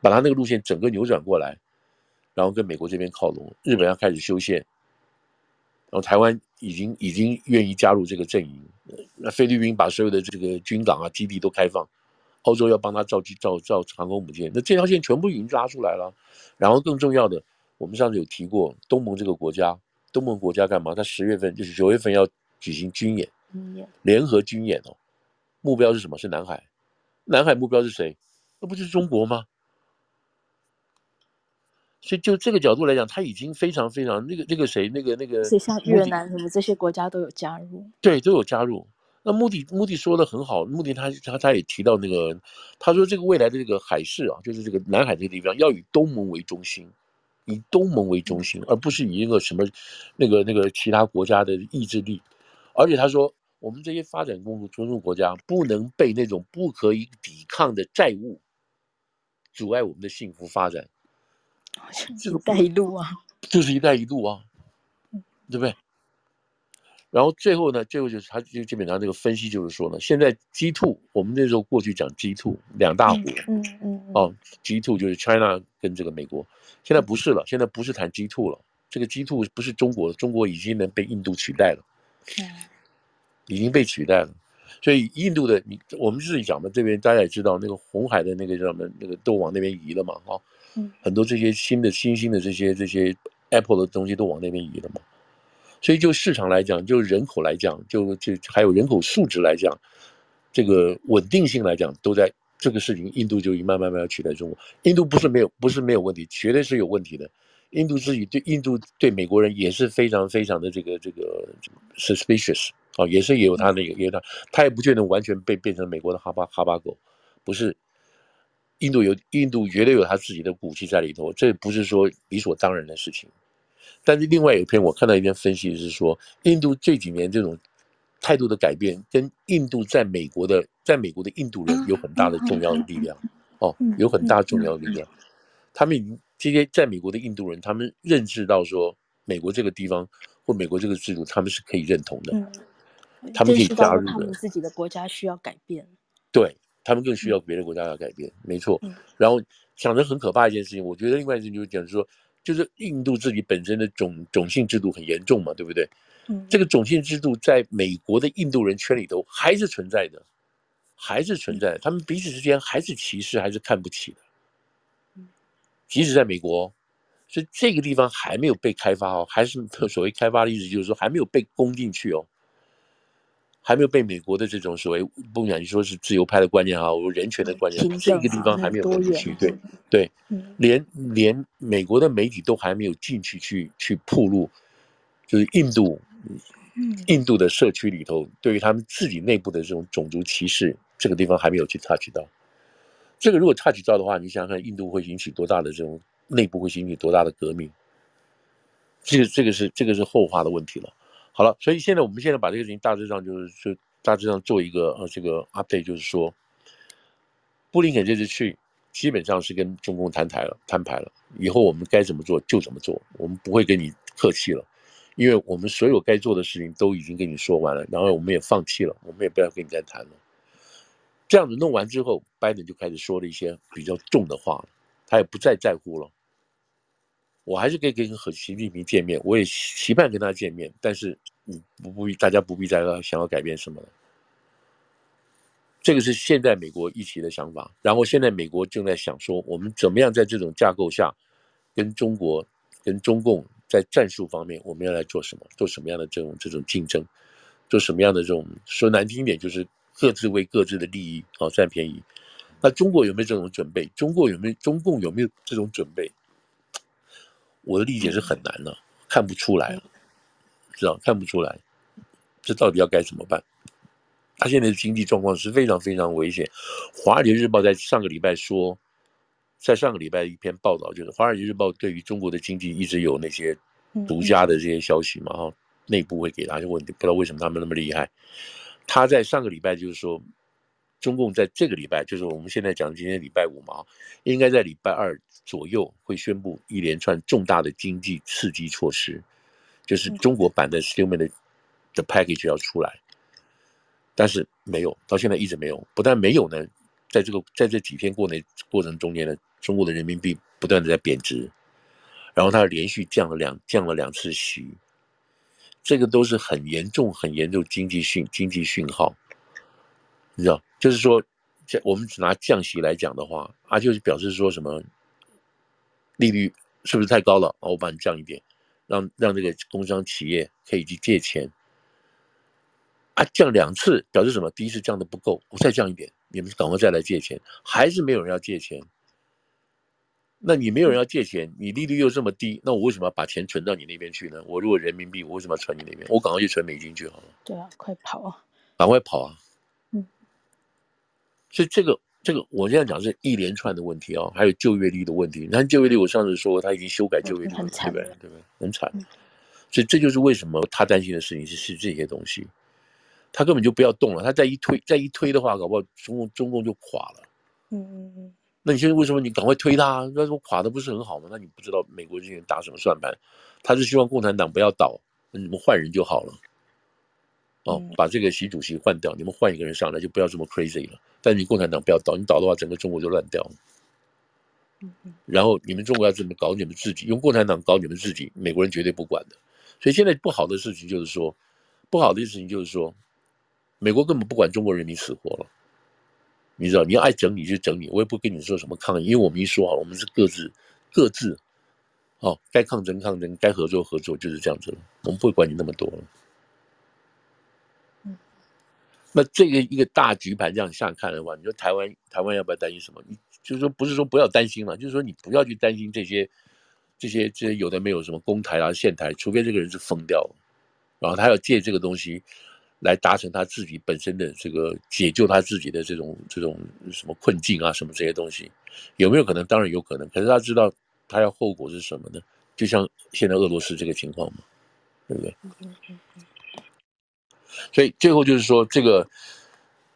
把他那个路线整个扭转过来，然后跟美国这边靠拢，日本要开始修宪，然后台湾已经已经愿意加入这个阵营，那菲律宾把所有的这个军港啊基地都开放，欧洲要帮他造机造造航空母舰，那这条线全部已经拉出来了，然后更重要的。我们上次有提过，东盟这个国家，东盟国家干嘛？他十月份就是九月份要举行军演，联合军演哦。目标是什么？是南海。南海目标是谁？那不就是中国吗？所以就这个角度来讲，他已经非常非常那个那个谁那个那个，像越南什么这些国家都有加入。对，都有加入。那穆迪穆迪说的很好，穆迪他他他也提到那个，他说这个未来的这个海事啊，就是这个南海这个地方要以东盟为中心。以东盟为中心，而不是以一个什么那个那个其他国家的意志力。而且他说，我们这些发展中国家不能被那种不可以抵抗的债务阻碍我们的幸福发展。这个“一带一路”啊，就是“一带一路”啊，对不对？然后最后呢，最后就是他就基本上这个分析就是说呢，现在 G two，我们那时候过去讲 G two 两大国，嗯嗯，嗯哦，G two 就是 China 跟这个美国，现在不是了，现在不是谈 G two 了，这个 G two 不是中国，中国已经能被印度取代了，嗯，已经被取代了，所以印度的你我们自己讲的这边大家也知道，那个红海的那个叫什么，那个都往那边移了嘛，哈、哦，嗯，很多这些新的新兴的这些这些 Apple 的东西都往那边移了嘛。所以就市场来讲，就人口来讲，就就还有人口素质来讲，这个稳定性来讲，都在这个事情，印度就已慢慢慢要取代中国。印度不是没有，不是没有问题，绝对是有问题的。印度自己对印度对美国人也是非常非常的这个这个 suspicious 啊，也是也有他那个，也有他，他也不见得完全被变成美国的哈巴哈巴狗，不是。印度有印度绝对有他自己的骨气在里头，这不是说理所当然的事情。但是另外有一篇我看到一篇分析是说，印度这几年这种态度的改变，跟印度在美国的在美国的印度人有很大的重要的力量，哦，有很大重要的力量。他们已经这些在美国的印度人，他们认知到说，美国这个地方或美国这个制度，他们是可以认同的，他们可以加入的。他们自己的国家需要改变，对，他们更需要别的国家要改变，没错。然后想着很可怕一件事情，我觉得另外一件事情就是讲说。就是印度自己本身的种种姓制度很严重嘛，对不对？嗯，这个种姓制度在美国的印度人圈里头还是存在的，还是存在的。他们彼此之间还是歧视，还是看不起的。即使在美国，所以这个地方还没有被开发哦，还是所谓开发的意思，就是说还没有被攻进去哦。还没有被美国的这种所谓不管你说是自由派的观念啊，我人权的观念，这个地方还没有进去，对对，连连美国的媒体都还没有进去去去铺路，就是印度，印度的社区里头，对于他们自己内部的这种种族歧视，这个地方还没有去 touch 到。这个如果 touch 到的话，你想想看，印度会引起多大的这种内部会引起多大的革命？这个这个是这个是后话的问题了。好了，所以现在我们现在把这个事情大致上就是就大致上做一个呃这个 update，就是说，布林肯这次去基本上是跟中共摊牌了，摊牌了。以后我们该怎么做就怎么做，我们不会跟你客气了，因为我们所有该做的事情都已经跟你说完了，然后我们也放弃了，我们也不要跟你再谈了。这样子弄完之后，拜登就开始说了一些比较重的话，他也不再在乎了。我还是可以跟和习近平见面，我也期盼跟他见面，但是你不不必，大家不必再想要改变什么了。这个是现在美国一起的想法，然后现在美国正在想说，我们怎么样在这种架构下，跟中国、跟中共在战术方面，我们要来做什么，做什么样的这种这种竞争，做什么样的这种说难听点，就是各自为各自的利益啊占便宜。那中国有没有这种准备？中国有没有？中共有没有这种准备？我的理解是很难的，看不出来，知道看不出来，这到底要该怎么办？他现在的经济状况是非常非常危险。《华尔街日报》在上个礼拜说，在上个礼拜一篇报道，就是《华尔街日报》对于中国的经济一直有那些独家的这些消息嘛，哈，内部会给他一个问题，不知道为什么他们那么厉害。他在上个礼拜就是说，中共在这个礼拜，就是我们现在讲今天礼拜五嘛，应该在礼拜二左右会宣布一连串重大的经济刺激措施，就是中国版的 stimulus 的 package 要出来，但是没有，到现在一直没有。不但没有呢，在这个在这几天过的过程中间呢，中国的人民币不断的在贬值。然后它连续降了两降了两次息，这个都是很严重很严重经济讯经济讯号，你知道，就是说，我们只拿降息来讲的话，啊，就是表示说什么，利率是不是太高了？啊，我把你降一点，让让这个工商企业可以去借钱，啊，降两次表示什么？第一次降的不够，我再降一点，你们赶快再来借钱，还是没有人要借钱。那你没有人要借钱，你利率又这么低，那我为什么要把钱存到你那边去呢？我如果人民币，我为什么要存你那边？我赶快去存美金去好了。对啊，快跑啊！赶快跑啊！嗯。所以这个这个，我现在讲是一连串的问题啊、哦，还有就业率的问题。你看就业率，我上次说他已经修改就业率了，嗯、对不对？对不对？很惨。所以这就是为什么他担心的事情是是这些东西，他根本就不要动了。他再一推再一推的话，搞不好中共中共就垮了。嗯嗯嗯。那你现在为什么你赶快推他？那说垮的不是很好吗？那你不知道美国这些人打什么算盘？他是希望共产党不要倒，那你们换人就好了。哦，把这个习主席换掉，你们换一个人上来就不要这么 crazy 了。但你共产党不要倒，你倒的话，整个中国就乱掉了。然后你们中国要怎么搞你们自己，用共产党搞你们自己，美国人绝对不管的。所以现在不好的事情就是说，不好的事情就是说，美国根本不管中国人民死活了。你知道，你要爱整你就整你，我也不跟你说什么抗议，因为我们一说啊，我们是各自各自，哦，该抗争抗争，该合作合作，就是这样子了，我们不会管你那么多了。那这个一个大局盘这样下看的话，你说台湾台湾要不要担心什么？你就是说不是说不要担心了，就是说你不要去担心这些这些这些有的没有什么公台啊、县台，除非这个人是疯掉了，然后他要借这个东西。来达成他自己本身的这个解救他自己的这种这种什么困境啊，什么这些东西，有没有可能？当然有可能。可是他知道他要后果是什么呢？就像现在俄罗斯这个情况嘛，对不对？所以最后就是说，这个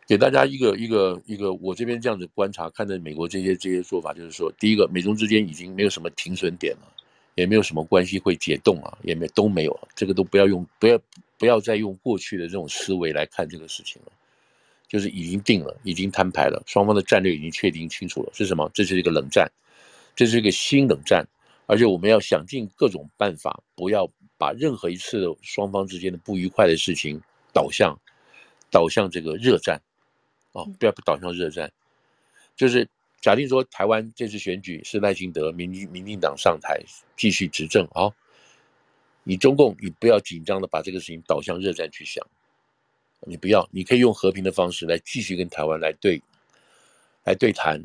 给大家一个一个一个，我这边这样子观察，看着美国这些这些做法，就是说，第一个，美中之间已经没有什么停损点了，也没有什么关系会解冻啊，也没都没有，这个都不要用，不要。不要再用过去的这种思维来看这个事情了，就是已经定了，已经摊牌了，双方的战略已经确定清楚了。是什么？这是一个冷战，这是一个新冷战，而且我们要想尽各种办法，不要把任何一次双方之间的不愉快的事情导向导向这个热战，哦，不要导向热战。就是假定说台湾这次选举是赖清德民民进党上台继续执政啊。你中共，你不要紧张的把这个事情导向热战去想，你不要，你可以用和平的方式来继续跟台湾来对，来对谈。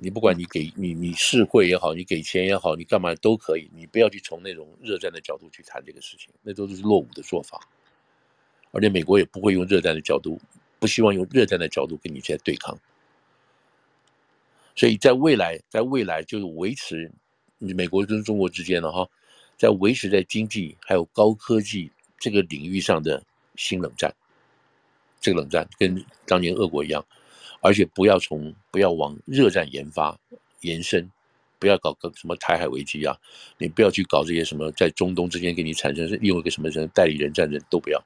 你不管你给你你示惠也好，你给钱也好，你干嘛都可以。你不要去从那种热战的角度去谈这个事情，那都是落伍的做法。而且美国也不会用热战的角度，不希望用热战的角度跟你在对抗。所以在未来，在未来就是维持美国跟中国之间的哈。在维持在经济还有高科技这个领域上的新冷战，这个冷战跟当年俄国一样，而且不要从不要往热战研发延伸，不要搞个什么台海危机啊，你不要去搞这些什么在中东之间给你产生利用一个什么什么代理人战争都不要，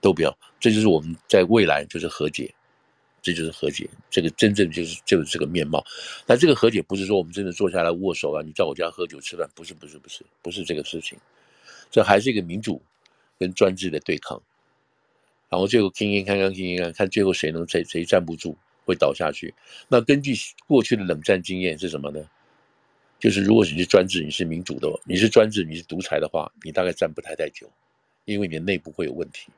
都不要，这就是我们在未来就是和解。这就是和解，这个真正就是就是这个面貌。但这个和解不是说我们真的坐下来握手啊，你在我家喝酒吃饭，不是不是不是不是这个事情，这还是一个民主跟专制的对抗。然后最后听听看看听听看看，最后谁能谁谁站不住会倒下去。那根据过去的冷战经验是什么呢？就是如果你是专制，你是民主的，你是专制，你是独裁的话，你大概站不太太久，因为你的内部会有问题，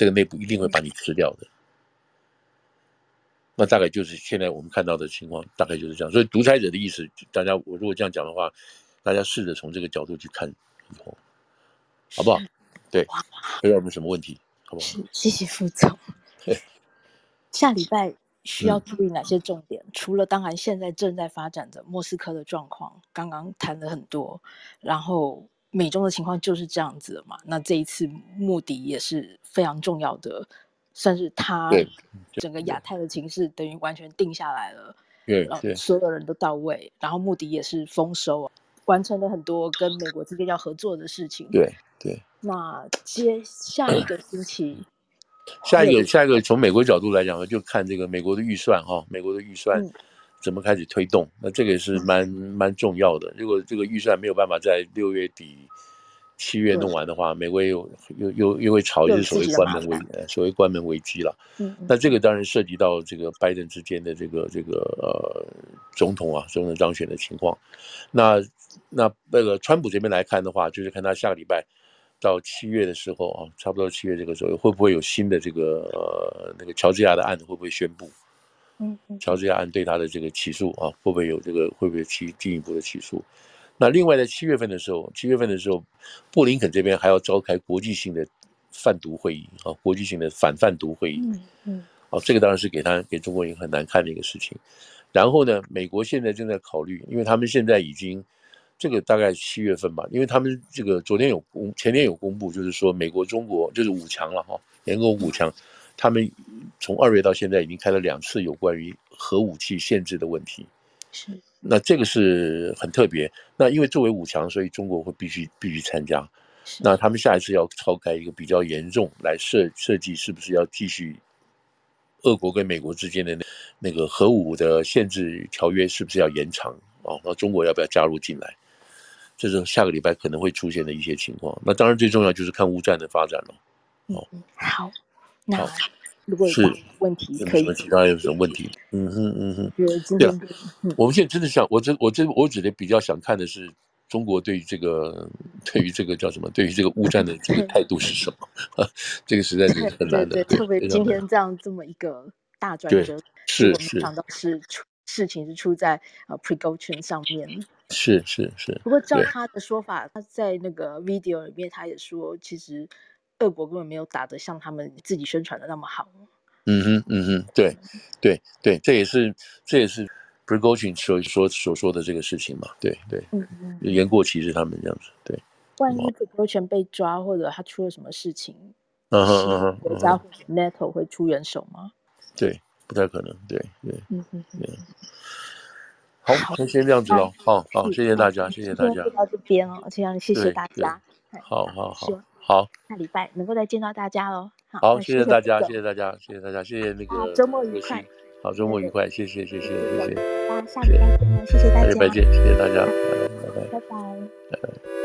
这个内部一定会把你吃掉的。那大概就是现在我们看到的情况，大概就是这样。所以独裁者的意思，大家我如果这样讲的话，大家试着从这个角度去看，好不好？对，不知道有没有什么问题，好不好？谢谢副总。下礼拜需要注意哪些重点？嗯、除了当然现在正在发展的莫斯科的状况，刚刚谈了很多，然后美中的情况就是这样子的嘛。那这一次穆迪也是非常重要的，算是他整个亚太的情势等于完全定下来了。对，所有人都到位，然后穆迪也是丰收，完成了很多跟美国之间要合作的事情。对对。那接下一个星期，下一个下一个从美国角度来讲呢，就看这个美国的预算哈，美国的预算。嗯怎么开始推动？那这个也是蛮蛮重要的。如果这个预算没有办法在六月底、七月弄完的话，美国又又又又会炒一次所谓关门危所谓关门危机了。嗯，那这个当然涉及到这个拜登之间的这个这个呃总统啊，总统当选的情况。那那那个川普这边来看的话，就是看他下个礼拜到七月的时候啊，差不多七月这个时候会不会有新的这个呃那个乔治亚的案子会不会宣布？嗯，乔治亚案对他的这个起诉啊，会不会有这个会不会起进一步的起诉？那另外在七月份的时候，七月份的时候，布林肯这边还要召开国际性的贩毒会议啊，国际性的反贩毒会议。嗯嗯，哦，这个当然是给他给中国人很难看的一个事情。然后呢，美国现在正在考虑，因为他们现在已经这个大概七月份吧，因为他们这个昨天有公前天有公布，就是说美国中国就是五强了哈，联合五强。他们从二月到现在已经开了两次有关于核武器限制的问题，是。那这个是很特别。那因为作为五强，所以中国会必须必须参加。那他们下一次要召开一个比较严重来设设计，是不是要继续俄国跟美国之间的那那个核武的限制条约是不是要延长哦？那中国要不要加入进来？这是下个礼拜可能会出现的一些情况。那当然最重要就是看乌战的发展了。哦，好。那如果有问题，可以其他有什么问题？嗯哼嗯哼，对啊，我们现在真的想，我真我真我只能比较想看的是中国对于这个对于这个叫什么？对于这个乌战的这个态度是什么？这个实在是很难的。对，特别今天这样这么一个大转折，是是，想到是出事情是出在呃 Prigozhin 上面。是是是。不过照他的说法，他在那个 video 里面他也说，其实。俄国根本没有打得像他们自己宣传的那么好。嗯哼，嗯哼，对，对，对，这也是这也是 Prigozhin 所说所说的这个事情嘛，对对。嗯嗯。言过其实他们这样子，对。万一 Prigozhin 被抓，或者他出了什么事情，嗯哼嗯哼，国家 NATO 会出援手吗？对，不太可能，对对。嗯嗯嗯。好，那先这样子喽。好好，谢谢大家，谢谢大家。到这边哦，这样谢谢大家。好好好。好，下礼拜能够再见到大家喽。好，谢谢大家，谢谢大家，谢谢大家，谢谢那个周末愉快。好，周末愉快，谢谢，谢谢，谢谢。大家下礼拜见，谢谢大家。下礼拜见，谢谢大家，拜拜，拜拜，拜拜。